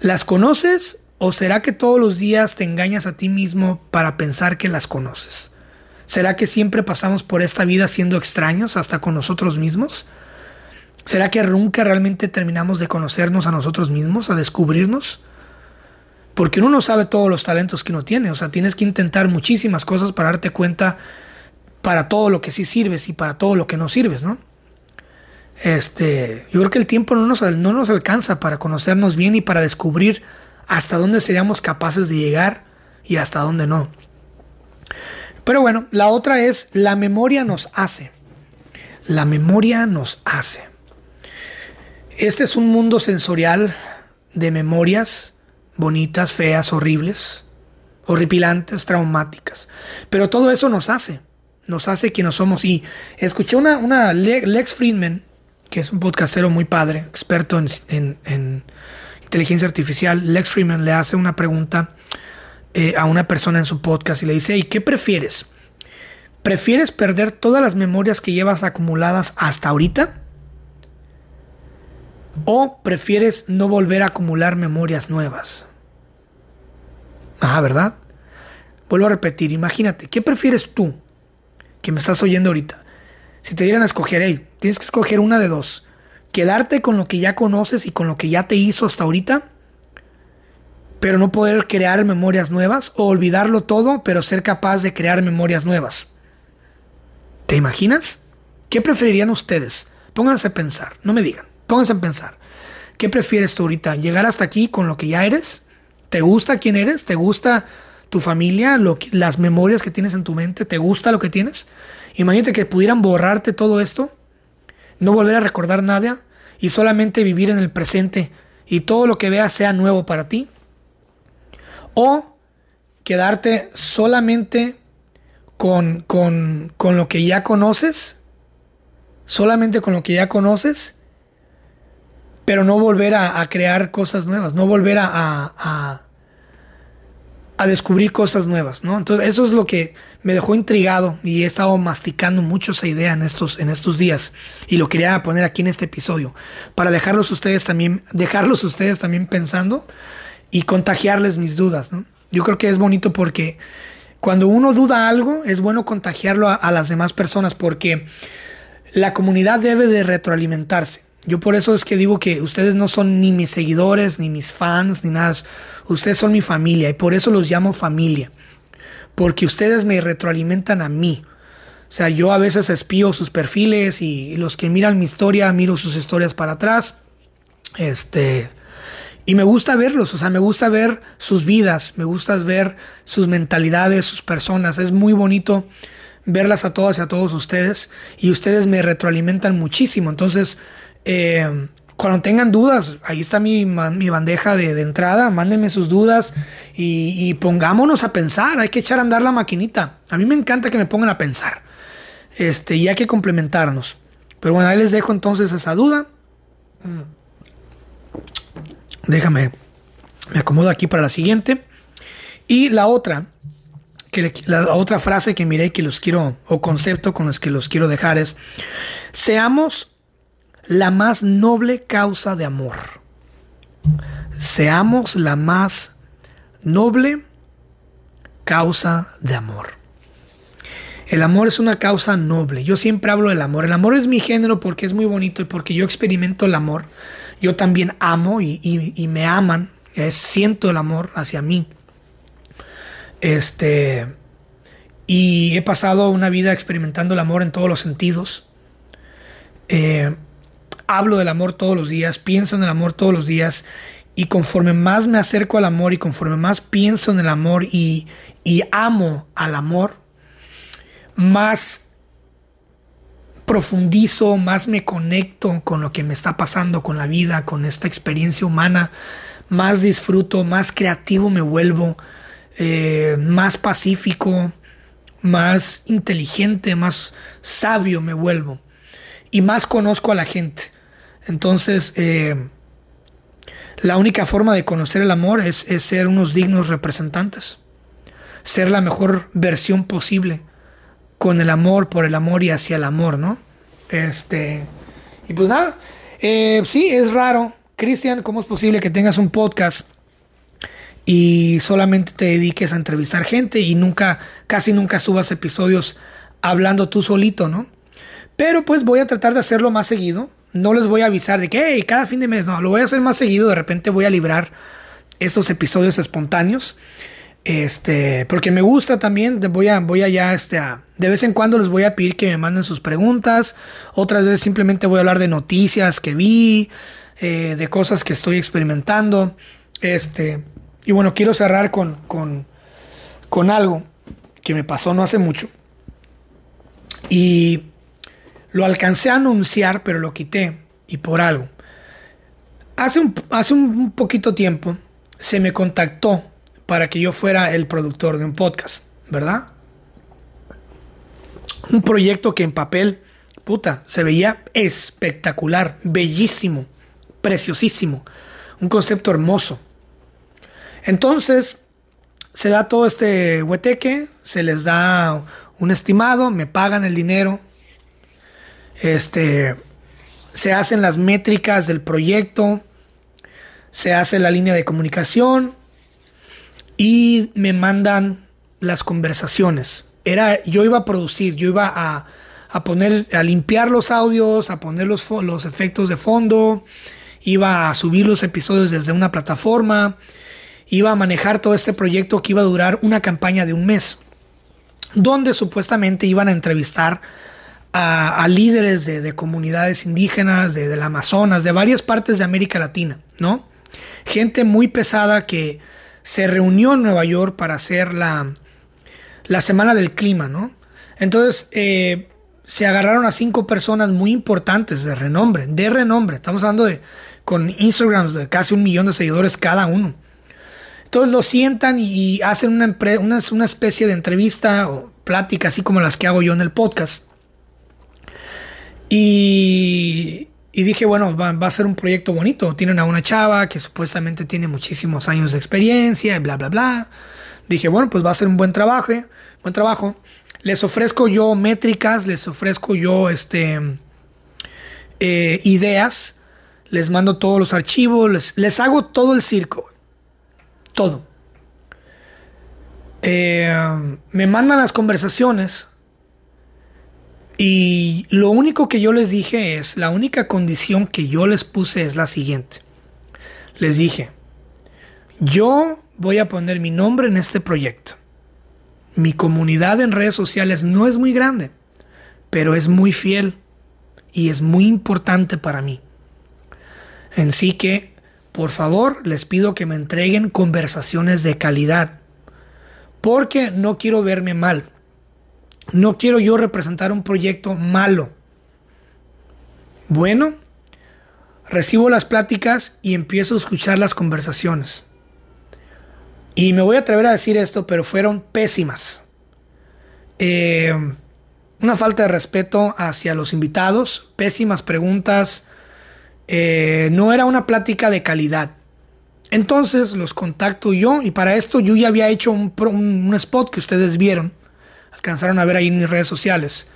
¿las conoces ¿O será que todos los días te engañas a ti mismo para pensar que las conoces? ¿Será que siempre pasamos por esta vida siendo extraños hasta con nosotros mismos? ¿Será que nunca realmente terminamos de conocernos a nosotros mismos, a descubrirnos? Porque uno no sabe todos los talentos que uno tiene, o sea, tienes que intentar muchísimas cosas para darte cuenta para todo lo que sí sirves y para todo lo que no sirves, ¿no? Este, yo creo que el tiempo no nos, no nos alcanza para conocernos bien y para descubrir hasta dónde seríamos capaces de llegar y hasta dónde no. Pero bueno, la otra es la memoria nos hace. La memoria nos hace. Este es un mundo sensorial de memorias bonitas, feas, horribles, horripilantes, traumáticas. Pero todo eso nos hace, nos hace quienes somos. Y escuché una, una Lex Friedman, que es un podcastero muy padre, experto en inteligencia artificial, Lex Freeman le hace una pregunta eh, a una persona en su podcast y le dice, ¿y qué prefieres? ¿Prefieres perder todas las memorias que llevas acumuladas hasta ahorita? ¿O prefieres no volver a acumular memorias nuevas? Ajá, ¿verdad? Vuelvo a repetir, imagínate, ¿qué prefieres tú que me estás oyendo ahorita? Si te dieran a escoger, hey, tienes que escoger una de dos quedarte con lo que ya conoces y con lo que ya te hizo hasta ahorita, pero no poder crear memorias nuevas, o olvidarlo todo, pero ser capaz de crear memorias nuevas. ¿Te imaginas? ¿Qué preferirían ustedes? Pónganse a pensar, no me digan, pónganse a pensar. ¿Qué prefieres tú ahorita? ¿Llegar hasta aquí con lo que ya eres? ¿Te gusta quién eres? ¿Te gusta tu familia? Las memorias que tienes en tu mente? ¿Te gusta lo que tienes? Imagínate que pudieran borrarte todo esto no volver a recordar nada y solamente vivir en el presente y todo lo que veas sea nuevo para ti. O quedarte solamente con, con, con lo que ya conoces, solamente con lo que ya conoces, pero no volver a, crear cosas nuevas, no volver a, a descubrir cosas nuevas, ¿no? Entonces eso es lo que me dejó intrigado y he estado masticando mucho esa idea en estos, en estos días y lo quería poner aquí en este episodio para dejarlos ustedes también, dejarlos ustedes también pensando y contagiarles mis dudas. Yo creo que es bonito porque cuando uno duda algo es bueno contagiarlo a las demás personas porque la comunidad debe de retroalimentarse. Yo por eso es que digo que ustedes no son ni mis seguidores, ni mis fans, ni nada. Ustedes son mi familia y por eso los llamo familia. Porque ustedes me retroalimentan a mí. O sea, yo a veces espío sus perfiles y los que miran mi historia, miro sus historias para atrás. Este. Y me gusta verlos, o sea, me gusta ver sus vidas, me gusta ver sus mentalidades, sus personas. Es muy bonito verlas a todas y a todos ustedes. Y ustedes me retroalimentan muchísimo. Entonces, eh, cuando tengan dudas, ahí está mi, bandeja de, entrada, mándenme sus dudas y, pongámonos a pensar, hay que echar a andar la maquinita. A mí me encanta que me pongan a pensar este, y hay que complementarnos. Pero bueno, ahí les dejo entonces esa duda. Déjame, me acomodo aquí para la siguiente. Y la otra, que la otra frase que miré que los quiero, o concepto con los que los quiero dejar es, seamos la más noble causa de amor. Seamos la más noble causa de amor. El amor es una causa noble. Yo siempre hablo del amor. El amor es mi género porque es muy bonito y porque yo experimento el amor. Yo también amo y, me aman. siento el amor hacia mí. Este, y he pasado una vida experimentando el amor en todos los sentidos. Eh, hablo del amor todos los días, pienso en el amor todos los días y conforme más me acerco al amor y conforme más pienso en el amor y, y amo al amor, más profundizo, más me conecto con lo que me está pasando, con la vida, con esta experiencia humana, más disfruto, más creativo me vuelvo, eh, más pacífico, más inteligente, más sabio me vuelvo y más conozco a la gente. Entonces, eh, la única forma de conocer el amor es, ser unos dignos representantes, ser la mejor versión posible con el amor, por el amor y hacia el amor, ¿no? Este, y pues nada, eh, sí, es raro. Cristian, ¿cómo es posible que tengas un podcast y solamente te dediques a entrevistar gente y nunca, casi nunca subas episodios hablando tú solito, ¿no? Pero pues voy a tratar de hacerlo más seguido. No les voy a avisar de que cada fin de mes, no, lo voy a hacer más seguido. De repente voy a librar esos episodios espontáneos. Este, porque me gusta también, voy a, voy allá, este, de vez en cuando les voy a pedir que me manden sus preguntas, otras veces simplemente voy a hablar de noticias que vi, eh, de cosas que estoy experimentando, este, y bueno, quiero cerrar con, con, con algo que me pasó no hace mucho, y lo alcancé a anunciar, pero lo quité, y por algo. Hace un, hace un poquito tiempo se me contactó para que yo fuera el productor de un podcast, ¿verdad? Un proyecto que en papel, puta, se veía espectacular, bellísimo, preciosísimo, un concepto hermoso. Entonces, se da todo este hueteque, se les da un estimado, me pagan el dinero, este, se hacen las métricas del proyecto, se hace la línea de comunicación, y me mandan las conversaciones. Era, yo iba a producir, yo iba a, a poner, a limpiar los audios, a poner los, los efectos de fondo, iba a subir los episodios desde una plataforma, iba a manejar todo este proyecto que iba a durar una campaña de un mes, donde supuestamente iban a entrevistar a, líderes de, de, comunidades indígenas, de, del Amazonas, de varias partes de América Latina, ¿no? Gente muy pesada que, se reunió en Nueva York para hacer la, la Semana del Clima, ¿no? Entonces, eh, se agarraron a cinco personas muy importantes de renombre, de renombre. Estamos hablando de con Instagrams de casi un millón de seguidores cada uno. Entonces lo sientan y, hacen una, una, una, especie de entrevista o plática, así como las que hago yo en el podcast. Y, dije, bueno, va, a ser un proyecto bonito. Tienen a una chava que supuestamente tiene muchísimos años de experiencia y bla, bla, bla. Dije, bueno, pues va a ser un buen trabajo, buen trabajo. Les ofrezco yo métricas, les ofrezco yo este, eh, ideas, les mando todos los archivos, les, les hago todo el circo. Todo. Eh, me mandan las conversaciones y lo único que yo les dije es, la única condición que yo les puse es la siguiente. Les dije, yo voy a poner mi nombre en este proyecto. Mi comunidad en redes sociales no es muy grande, pero es muy fiel y es muy importante para mí. En sí que, por favor, les pido que me entreguen conversaciones de calidad, porque no quiero verme mal. No quiero yo representar un proyecto malo. Bueno, recibo las pláticas y empiezo a escuchar las conversaciones. Y me voy a atrever a decir esto, pero fueron pésimas. Eh, una falta de respeto hacia los invitados, pésimas preguntas. Eh, no era una plática de calidad. Entonces los contacto yo y para esto yo ya había hecho un, un spot que ustedes vieron alcanzaron a ver ahí en mis redes sociales,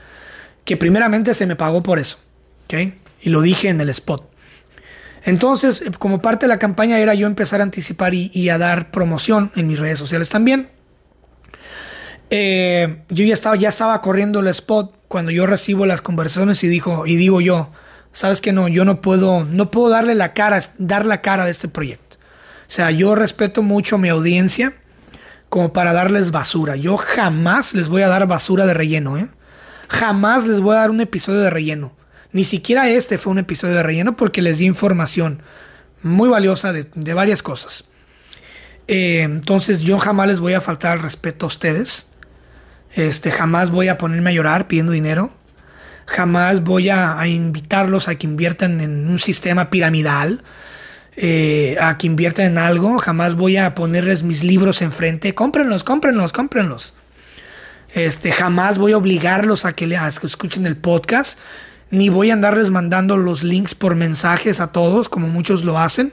que primeramente se me pagó por eso, ¿ok? Y lo dije en el spot. Entonces, eh, como parte de la campaña era yo empezar a anticipar y, a dar promoción en mis redes sociales también. Eh, yo ya estaba, ya estaba corriendo el spot cuando yo recibo las conversaciones y, dijo, y digo yo, sabes que no, yo no puedo, no puedo darle la cara, dar la cara de este proyecto. O sea, yo respeto mucho a mi audiencia como para darles basura. Yo jamás les voy a dar basura de relleno, ¿eh? Jamás les voy a dar un episodio de relleno. Ni siquiera este fue un episodio de relleno porque les di información muy valiosa de, varias cosas. Eh, entonces yo jamás les voy a faltar al respeto a ustedes. Este, jamás voy a ponerme a llorar pidiendo dinero. Jamás voy a, invitarlos a que inviertan en un sistema piramidal. Eh, a que inviertan en algo. Jamás voy a ponerles mis libros enfrente. Cómprenlos, cómprenlos, cómprenlos. Este, jamás voy a obligarlos a que, escuchen el podcast, ni voy a andarles mandando los links por mensajes a todos, como muchos lo hacen,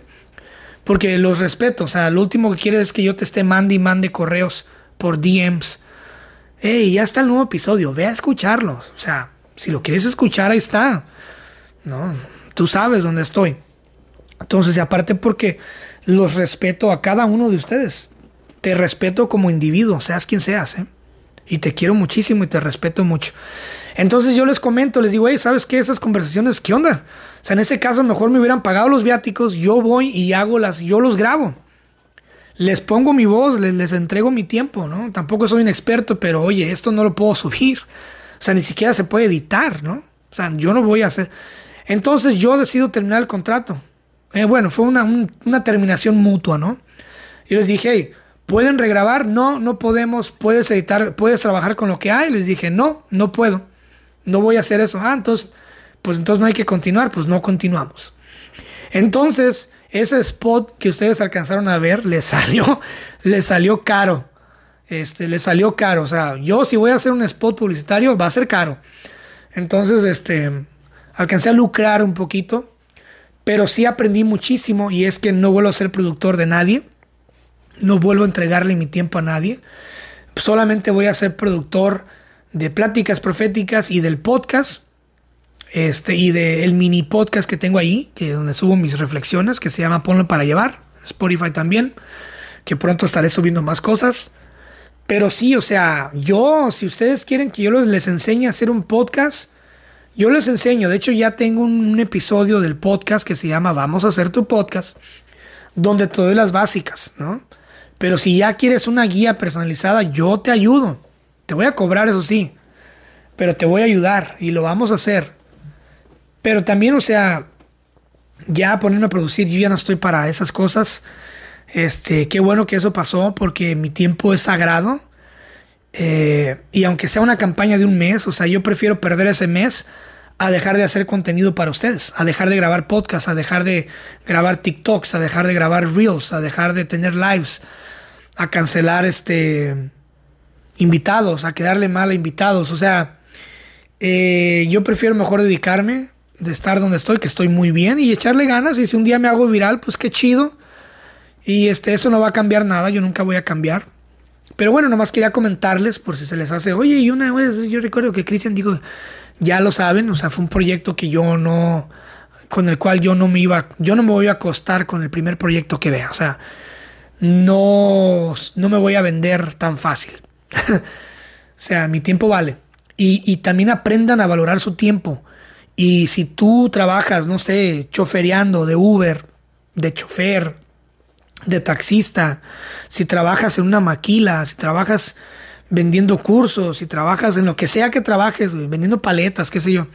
porque los respeto. O sea, lo último que quieres es que yo te esté mande y mande correos por DMs. Hey, ya está el nuevo episodio, ve a escucharlos. O sea, si lo quieres escuchar, ahí está. No, tú sabes dónde estoy. Entonces, aparte porque los respeto a cada uno de ustedes. Te respeto como individuo, seas quien seas, ¿eh? y te quiero muchísimo y te respeto mucho. Entonces yo les comento, les digo, hey, ¿sabes qué? Esas conversaciones, ¿qué onda? O sea, en ese caso mejor me hubieran pagado los viáticos, yo voy y hago las, yo los grabo. Les pongo mi voz, les, les entrego mi tiempo, ¿no? Tampoco soy un experto, pero oye, esto no lo puedo (laughs) subir. O sea, ni siquiera se puede editar, ¿no? O sea, yo no voy a hacer... Entonces yo decido terminar el contrato. Eh, bueno, fue una, una terminación mutua, ¿no? Y les dije, hey, ¿Pueden regrabar? No, no podemos. ¿Puedes editar? ¿Puedes trabajar con lo que hay? Les dije, no, no puedo. No voy a hacer eso. Ah, entonces, pues entonces no hay que continuar. Pues no continuamos. Entonces, ese spot que ustedes alcanzaron a ver, le salió, (laughs) le salió caro. Este, le salió caro. O sea, yo si voy a hacer un spot publicitario, va a ser caro. Entonces, este, alcancé a lucrar un poquito. Pero sí aprendí muchísimo y es que no vuelvo a ser productor de nadie no vuelvo a entregarle mi tiempo a nadie. Solamente voy a ser productor de pláticas proféticas y del podcast. Este, y del mini podcast que tengo ahí, que donde subo mis reflexiones, que se llama Ponlo para llevar. Spotify también. Que pronto estaré subiendo más cosas. Pero sí, o sea, yo, si ustedes quieren que yo les enseñe a hacer un podcast, yo les enseño. De hecho, ya tengo un, episodio del podcast que se llama Vamos a hacer tu podcast, donde te doy las básicas, ¿no? Pero si ya quieres una guía personalizada, yo te ayudo. Te voy a cobrar, eso sí. Pero te voy a ayudar y lo vamos a hacer. Pero también, o sea, ya ponerme a producir, yo ya no estoy para esas cosas. Este, qué bueno que eso pasó porque mi tiempo es sagrado. Eh, y aunque sea una campaña de un mes, o sea, yo prefiero perder ese mes a dejar de hacer contenido para ustedes, a dejar de grabar podcasts, a dejar de grabar TikToks, a dejar de grabar Reels, a dejar de tener lives, a cancelar este invitados, a quedarle mal a invitados. O sea, eh, yo prefiero mejor dedicarme de estar donde estoy, que estoy muy bien, y echarle ganas. Y si un día me hago viral, pues qué chido. Y este, eso no va a cambiar nada, yo nunca voy a cambiar. Pero bueno, nomás quería comentarles por si se les hace, oye, y una vez yo recuerdo que Cristian dijo, ya lo saben, o sea, fue un proyecto que yo no, con el cual yo no me iba, yo no me voy a acostar con el primer proyecto que vea, o sea, no, no me voy a vender tan fácil. (laughs) o sea, mi tiempo vale. Y, y también aprendan a valorar su tiempo. Y si tú trabajas, no sé, chofereando de Uber, de chofer, de taxista, si trabajas en una maquila, si trabajas vendiendo cursos, si trabajas en lo que sea que trabajes, vendiendo paletas, qué sé yo,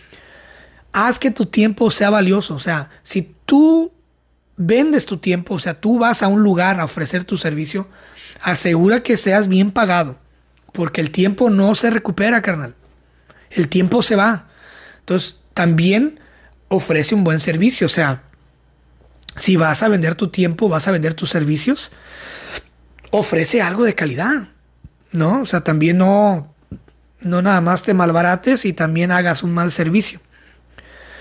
haz que tu tiempo sea valioso. O sea, si tú vendes tu tiempo, o sea, tú vas a un lugar a ofrecer tu servicio, asegura que seas bien pagado, porque el tiempo no se recupera, carnal. El tiempo se va. Entonces, también ofrece un buen servicio, o sea, si vas a vender tu tiempo, vas a vender tus servicios, ofrece algo de calidad. ¿no? O sea, también no, no nada más te malbarates y también hagas un mal servicio.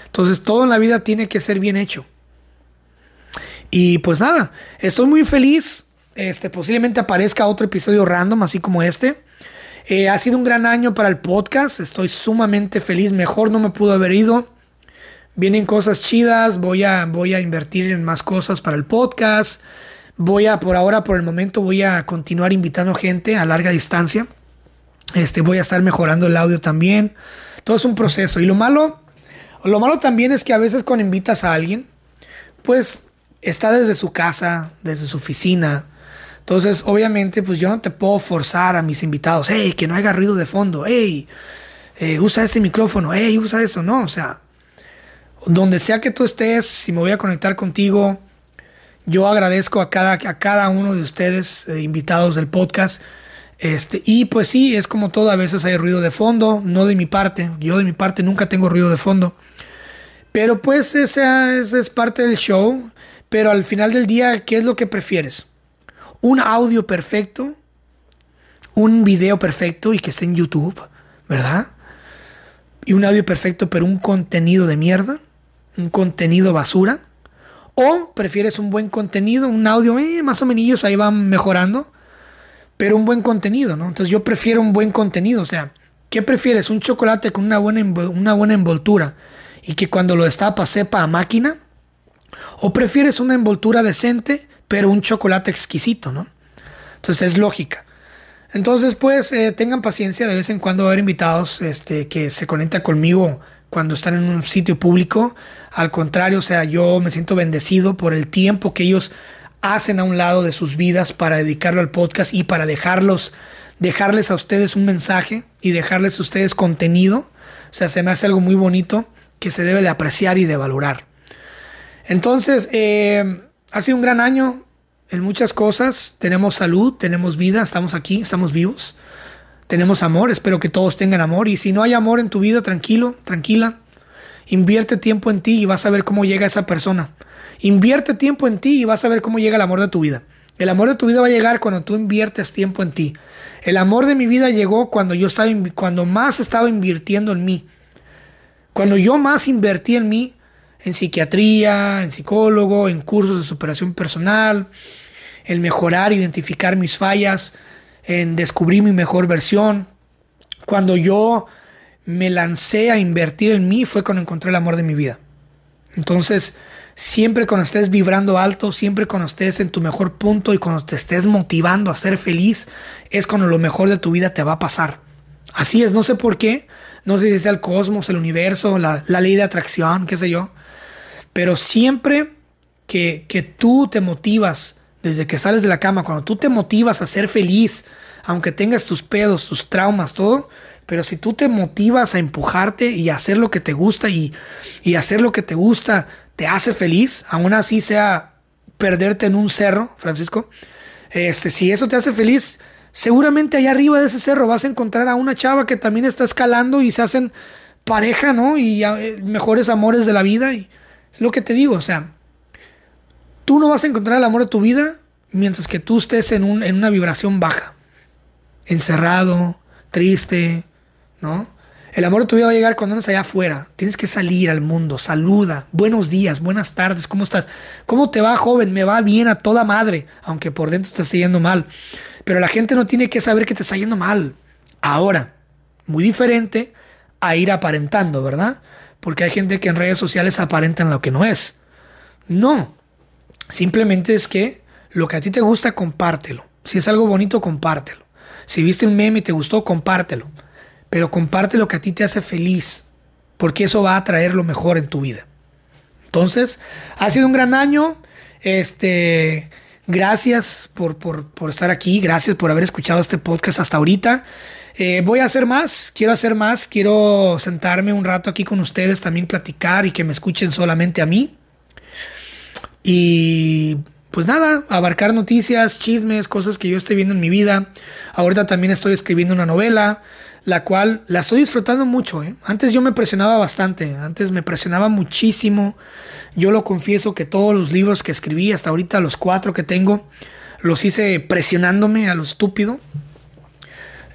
Entonces, todo en la vida tiene que ser bien hecho. Y pues nada, estoy muy feliz. Este, posiblemente aparezca otro episodio random, así como este. Eh, ha sido un gran año para el podcast. Estoy sumamente feliz. Mejor no me pudo haber ido. Vienen cosas chidas. Voy a, voy a invertir en más cosas para el podcast. Voy a, por ahora, por el momento, voy a continuar invitando gente a larga distancia. Este, voy a estar mejorando el audio también. Todo es un proceso. Y lo malo, lo malo también es que a veces cuando invitas a alguien, pues está desde su casa, desde su oficina. Entonces, obviamente, pues yo no te puedo forzar a mis invitados, hey, que no haga ruido de fondo, hey, eh, usa este micrófono, hey, usa eso, no, o sea, donde sea que tú estés, si me voy a conectar contigo, yo agradezco a cada, a cada uno de ustedes, eh, invitados del podcast. Este, y pues sí, es como todo, a veces hay ruido de fondo, no de mi parte, yo de mi parte nunca tengo ruido de fondo. Pero pues esa, esa es parte del show. Pero al final del día, ¿qué es lo que prefieres? ¿Un audio perfecto? ¿Un video perfecto y que esté en YouTube? ¿Verdad? ¿Y un audio perfecto pero un contenido de mierda? ¿Un contenido basura? ¿O prefieres un buen contenido, un audio eh, más o menos ahí van mejorando? Pero un buen contenido, ¿no? Entonces yo prefiero un buen contenido. O sea, ¿qué prefieres? ¿Un chocolate con una buena, una buena envoltura y que cuando lo destapas sepa a máquina? ¿O prefieres una envoltura decente, pero un chocolate exquisito, ¿no? Entonces es lógica. Entonces, pues, eh, tengan paciencia, de vez en cuando va a haber invitados este, que se conectan conmigo cuando están en un sitio público. Al contrario, o sea, yo me siento bendecido por el tiempo que ellos hacen a un lado de sus vidas para dedicarlo al podcast y para dejarlos, dejarles a ustedes un mensaje y dejarles a ustedes contenido. O sea, se me hace algo muy bonito que se debe de apreciar y de valorar. Entonces, eh, ha sido un gran año en muchas cosas. Tenemos salud, tenemos vida, estamos aquí, estamos vivos. Tenemos amor, espero que todos tengan amor. Y si no hay amor en tu vida, tranquilo, tranquila. Invierte tiempo en ti y vas a ver cómo llega esa persona. Invierte tiempo en ti y vas a ver cómo llega el amor de tu vida. El amor de tu vida va a llegar cuando tú inviertes tiempo en ti. El amor de mi vida llegó cuando yo estaba, cuando más estaba invirtiendo en mí. Cuando yo más invertí en mí, en psiquiatría, en psicólogo, en cursos de superación personal, en mejorar, identificar mis fallas, en descubrir mi mejor versión. Cuando yo me lancé a invertir en mí fue cuando encontré el amor de mi vida. Entonces, siempre cuando estés vibrando alto, siempre cuando estés en tu mejor punto y cuando te estés motivando a ser feliz, es cuando lo mejor de tu vida te va a pasar. Así es, no sé por qué, no sé si sea el cosmos, el universo, la, la ley de atracción, qué sé yo, pero siempre que, que tú te motivas desde que sales de la cama, cuando tú te motivas a ser feliz, aunque tengas tus pedos, tus traumas, todo, pero si tú te motivas a empujarte y a hacer lo que te gusta y, y hacer lo que te gusta te hace feliz, aún así sea perderte en un cerro, Francisco, este, si eso te hace feliz, seguramente allá arriba de ese cerro vas a encontrar a una chava que también está escalando y se hacen pareja, ¿no? Y eh, mejores amores de la vida. Y es lo que te digo, o sea, tú no vas a encontrar el amor de tu vida mientras que tú estés en, un, en una vibración baja, encerrado, triste, ¿no? El amor de tu vida va a llegar cuando andas allá afuera. Tienes que salir al mundo, saluda, buenos días, buenas tardes, ¿cómo estás? ¿Cómo te va, joven? Me va bien a toda madre, aunque por dentro te esté yendo mal. Pero la gente no tiene que saber que te está yendo mal. Ahora, muy diferente a ir aparentando, ¿verdad? Porque hay gente que en redes sociales aparentan lo que no es. No, Simplemente es que lo que a ti te gusta, compártelo. Si es algo bonito, compártelo. Si viste un meme y te gustó, compártelo. Pero comparte lo que a ti te hace feliz, porque eso va a traer lo mejor en tu vida. Entonces, ha sido un gran año. Este, gracias por, estar aquí, gracias por haber escuchado este podcast hasta ahorita. Eh, voy a hacer más, quiero hacer más, quiero sentarme un rato aquí con ustedes, también platicar y que me escuchen solamente a mí. Y pues nada, abarcar noticias, chismes, cosas que yo estoy viendo en mi vida. Ahorita también estoy escribiendo una novela, la cual la estoy disfrutando mucho. ¿eh? Antes yo me presionaba bastante, antes me presionaba muchísimo. Yo lo confieso que todos los libros que escribí, hasta ahorita los cuatro que tengo, los hice presionándome a lo estúpido.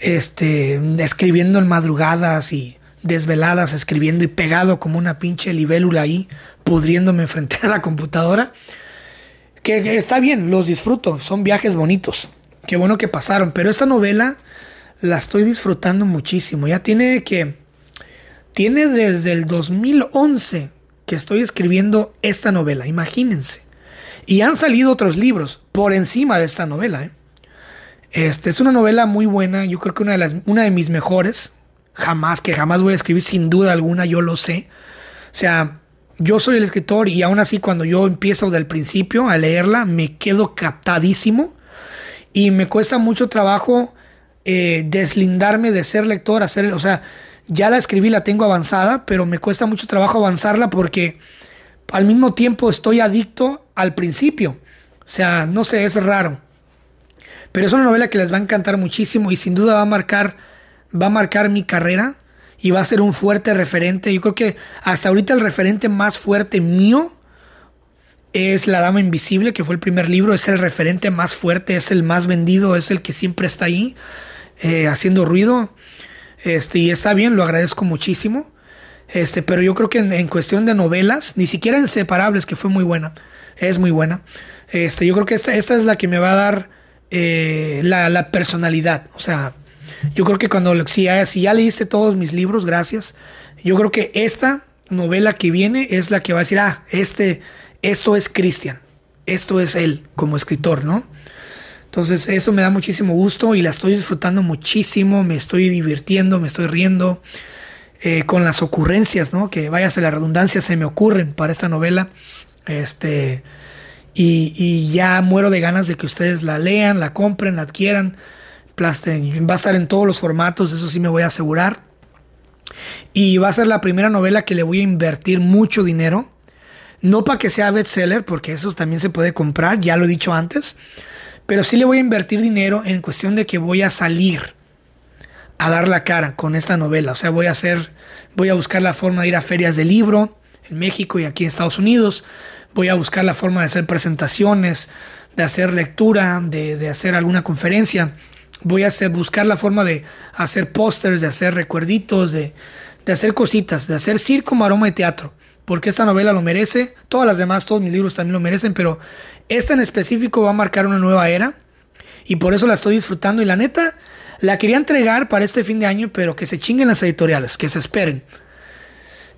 Este, escribiendo en madrugadas y desveladas, escribiendo y pegado como una pinche libélula ahí, pudriéndome (laughs) frente a la computadora. Que, está bien, los disfruto, son viajes bonitos. Qué bueno que pasaron, pero esta novela la estoy disfrutando muchísimo. Ya tiene que tiene desde el 2011 que estoy escribiendo esta novela, imagínense. Y han salido otros libros por encima de esta novela. ¿eh? Este es una novela muy buena, yo creo que una de, las, una de mis mejores. Jamás, que jamás voy a escribir sin duda alguna, yo lo sé. O sea, yo soy el escritor y aún así cuando yo empiezo del principio a leerla me quedo captadísimo y me cuesta mucho trabajo eh, deslindarme de ser lector, hacer, o sea, ya la escribí, la tengo avanzada, pero me cuesta mucho trabajo avanzarla porque al mismo tiempo estoy adicto al principio. O sea, no sé, es raro. Pero es una novela que les va a encantar muchísimo y sin duda va a marcar, va a marcar mi carrera y va a ser un fuerte referente. Yo creo que hasta ahorita el referente más fuerte mío es La Dama Invisible, que fue el primer libro, es el referente más fuerte, es el más vendido, es el que siempre está ahí eh, haciendo ruido. Este, y está bien, lo agradezco muchísimo. Este, pero yo creo que en, cuestión de novelas, ni siquiera Inseparables, que fue muy buena, es muy buena. Este, yo creo que esta, esta es la que me va a dar eh, la, personalidad. O sea, yo creo que cuando si ya, si ya leíste todos mis libros, gracias. Yo creo que esta novela que viene es la que va a decir, ah, este, esto es Cristian, esto es él como escritor, ¿no? Entonces eso me da muchísimo gusto y la estoy disfrutando muchísimo, me estoy divirtiendo, me estoy riendo eh, con las ocurrencias, ¿no? Que váyase la redundancia, se me ocurren para esta novela. Este, y, ya muero de ganas de que ustedes la lean, la compren, la adquieran. Va a estar en todos los formatos, eso sí me voy a asegurar. Y va a ser la primera novela que le voy a invertir mucho dinero. No para que sea bestseller, porque eso también se puede comprar, ya lo he dicho antes. Pero sí le voy a invertir dinero en cuestión de que voy a salir a dar la cara con esta novela. O sea, voy a hacer, voy a buscar la forma de ir a ferias de libro en México y aquí en Estados Unidos voy a buscar la forma de hacer presentaciones, de hacer lectura, de, hacer alguna conferencia. Voy a hacer, buscar la forma de hacer pósters, de hacer recuerditos, de, hacer cositas, de hacer circo, maroma y teatro. Porque esta novela lo merece, todas las demás, todos mis libros también lo merecen, pero esta en específico va a marcar una nueva era y por eso la estoy disfrutando. Y la neta, la quería entregar para este fin de año, pero que se chinguen las editoriales, que se esperen.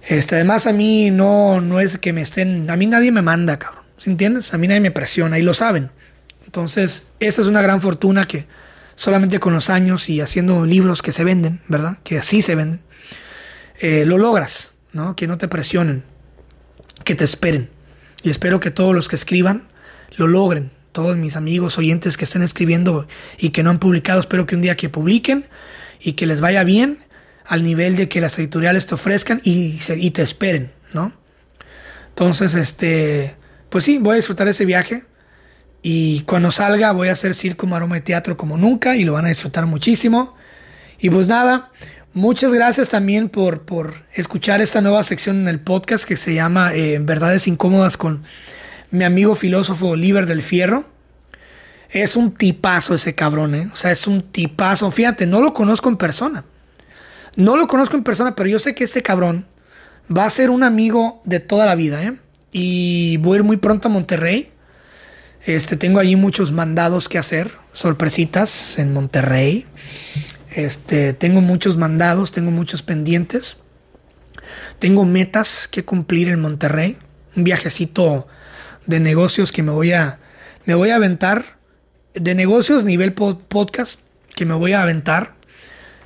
Este, además, a mí no, no es que me estén. A mí nadie me manda, cabrón. ¿Sí entiendes? A mí nadie me presiona y lo saben. Entonces, esa es una gran fortuna que solamente con los años y haciendo libros que se venden, ¿verdad? Que así se venden, eh, lo logras, ¿no? Que no te presionen, que te esperen. Y espero que todos los que escriban lo logren. Todos mis amigos oyentes que estén escribiendo y que no han publicado, espero que un día que publiquen y que les vaya bien al nivel de que las editoriales te ofrezcan y, y te esperen, ¿no? Entonces, este, pues sí, voy a disfrutar ese viaje. Y cuando salga voy a hacer circo, maroma y teatro como nunca y lo van a disfrutar muchísimo. Y pues nada, muchas gracias también por, por escuchar esta nueva sección en el podcast que se llama eh, Verdades Incómodas con mi amigo filósofo Oliver del Fierro. Es un tipazo ese cabrón, ¿eh? O sea, es un tipazo. Fíjate, no lo conozco en persona. No lo conozco en persona, pero yo sé que este cabrón va a ser un amigo de toda la vida, ¿eh? Y voy a ir muy pronto a Monterrey. Este, tengo allí muchos mandados que hacer, sorpresitas en Monterrey. Este, tengo muchos mandados, tengo muchos pendientes. Tengo metas que cumplir en Monterrey. Un viajecito de negocios que me voy a me voy a aventar de negocios nivel podcast que me voy a aventar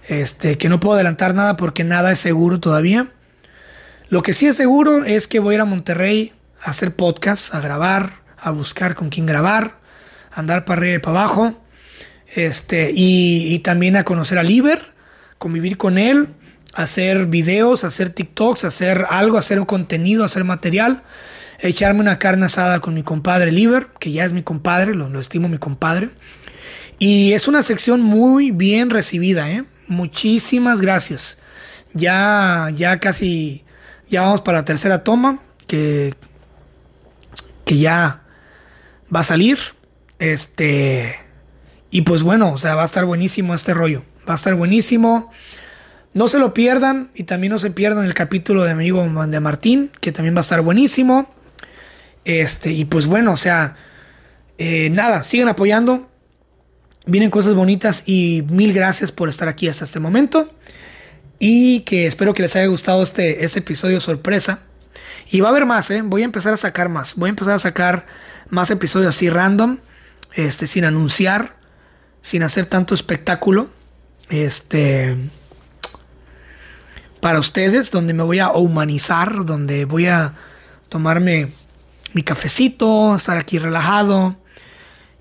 este, que no puedo adelantar nada porque nada es seguro todavía. Lo que sí es seguro es que voy a ir a Monterrey a hacer podcast, a grabar, a buscar con quién grabar, andar para arriba y para abajo. Este, y, también a conocer a Liber, convivir con él, hacer videos, hacer TikToks, hacer algo, hacer un contenido, hacer material, echarme una carne asada con mi compadre Liber, que ya es mi compadre, lo, lo estimo mi compadre. Y es una sección muy bien recibida, ¿eh? muchísimas gracias. Ya, ya casi, ya vamos para la tercera toma, que, que ya va a salir. Este, y pues bueno, o sea, va a estar buenísimo este rollo. Va a estar buenísimo. No se lo pierdan y también no se pierdan el capítulo de mi amigo de Martín, que también va a estar buenísimo. Este, y pues bueno, o sea, eh, nada, sigan apoyando. Vienen cosas bonitas y mil gracias por estar aquí hasta este momento. Y que espero que les haya gustado este, este episodio sorpresa. Y va a haber más, ¿eh? Voy a empezar a sacar más. Voy a empezar a sacar más episodios así random. Este, sin anunciar. Sin hacer tanto espectáculo. Este. Para ustedes, donde me voy a humanizar. Donde voy a tomarme mi cafecito. Estar aquí relajado.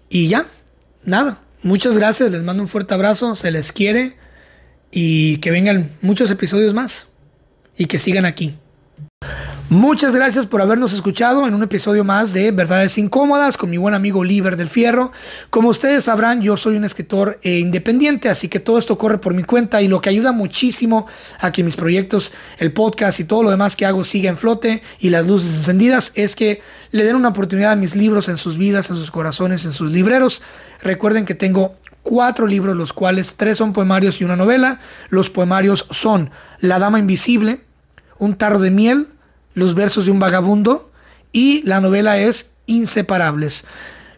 Y ya, nada Muchas gracias, les mando un fuerte abrazo, se les quiere y que vengan muchos episodios más y que sigan aquí. Muchas gracias por habernos escuchado en un episodio más de Verdades Incómodas con mi buen amigo Oliver del Fierro. Como ustedes sabrán, yo soy un escritor eh, independiente, así que todo esto corre por mi cuenta y lo que ayuda muchísimo a que mis proyectos, el podcast y todo lo demás que hago siga en flote y las luces encendidas es que le den una oportunidad a mis libros en sus vidas, en sus corazones, en sus libreros. Recuerden que tengo cuatro libros, los cuales tres son poemarios y una novela. Los poemarios son La Dama Invisible, Un Tarro de Miel, los versos de un vagabundo y la novela es Inseparables.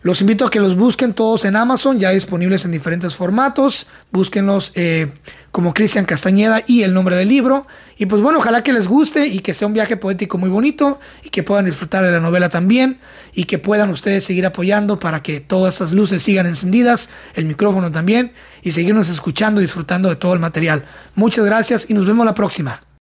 Los invito a que los busquen todos en Amazon, ya disponibles en diferentes formatos. Búsquenlos eh, como Cristian Castañeda y el nombre del libro. Y pues bueno, ojalá que les guste y que sea un viaje poético muy bonito y que puedan disfrutar de la novela también y que puedan ustedes seguir apoyando para que todas estas luces sigan encendidas, el micrófono también y seguirnos escuchando y disfrutando de todo el material. Muchas gracias y nos vemos la próxima.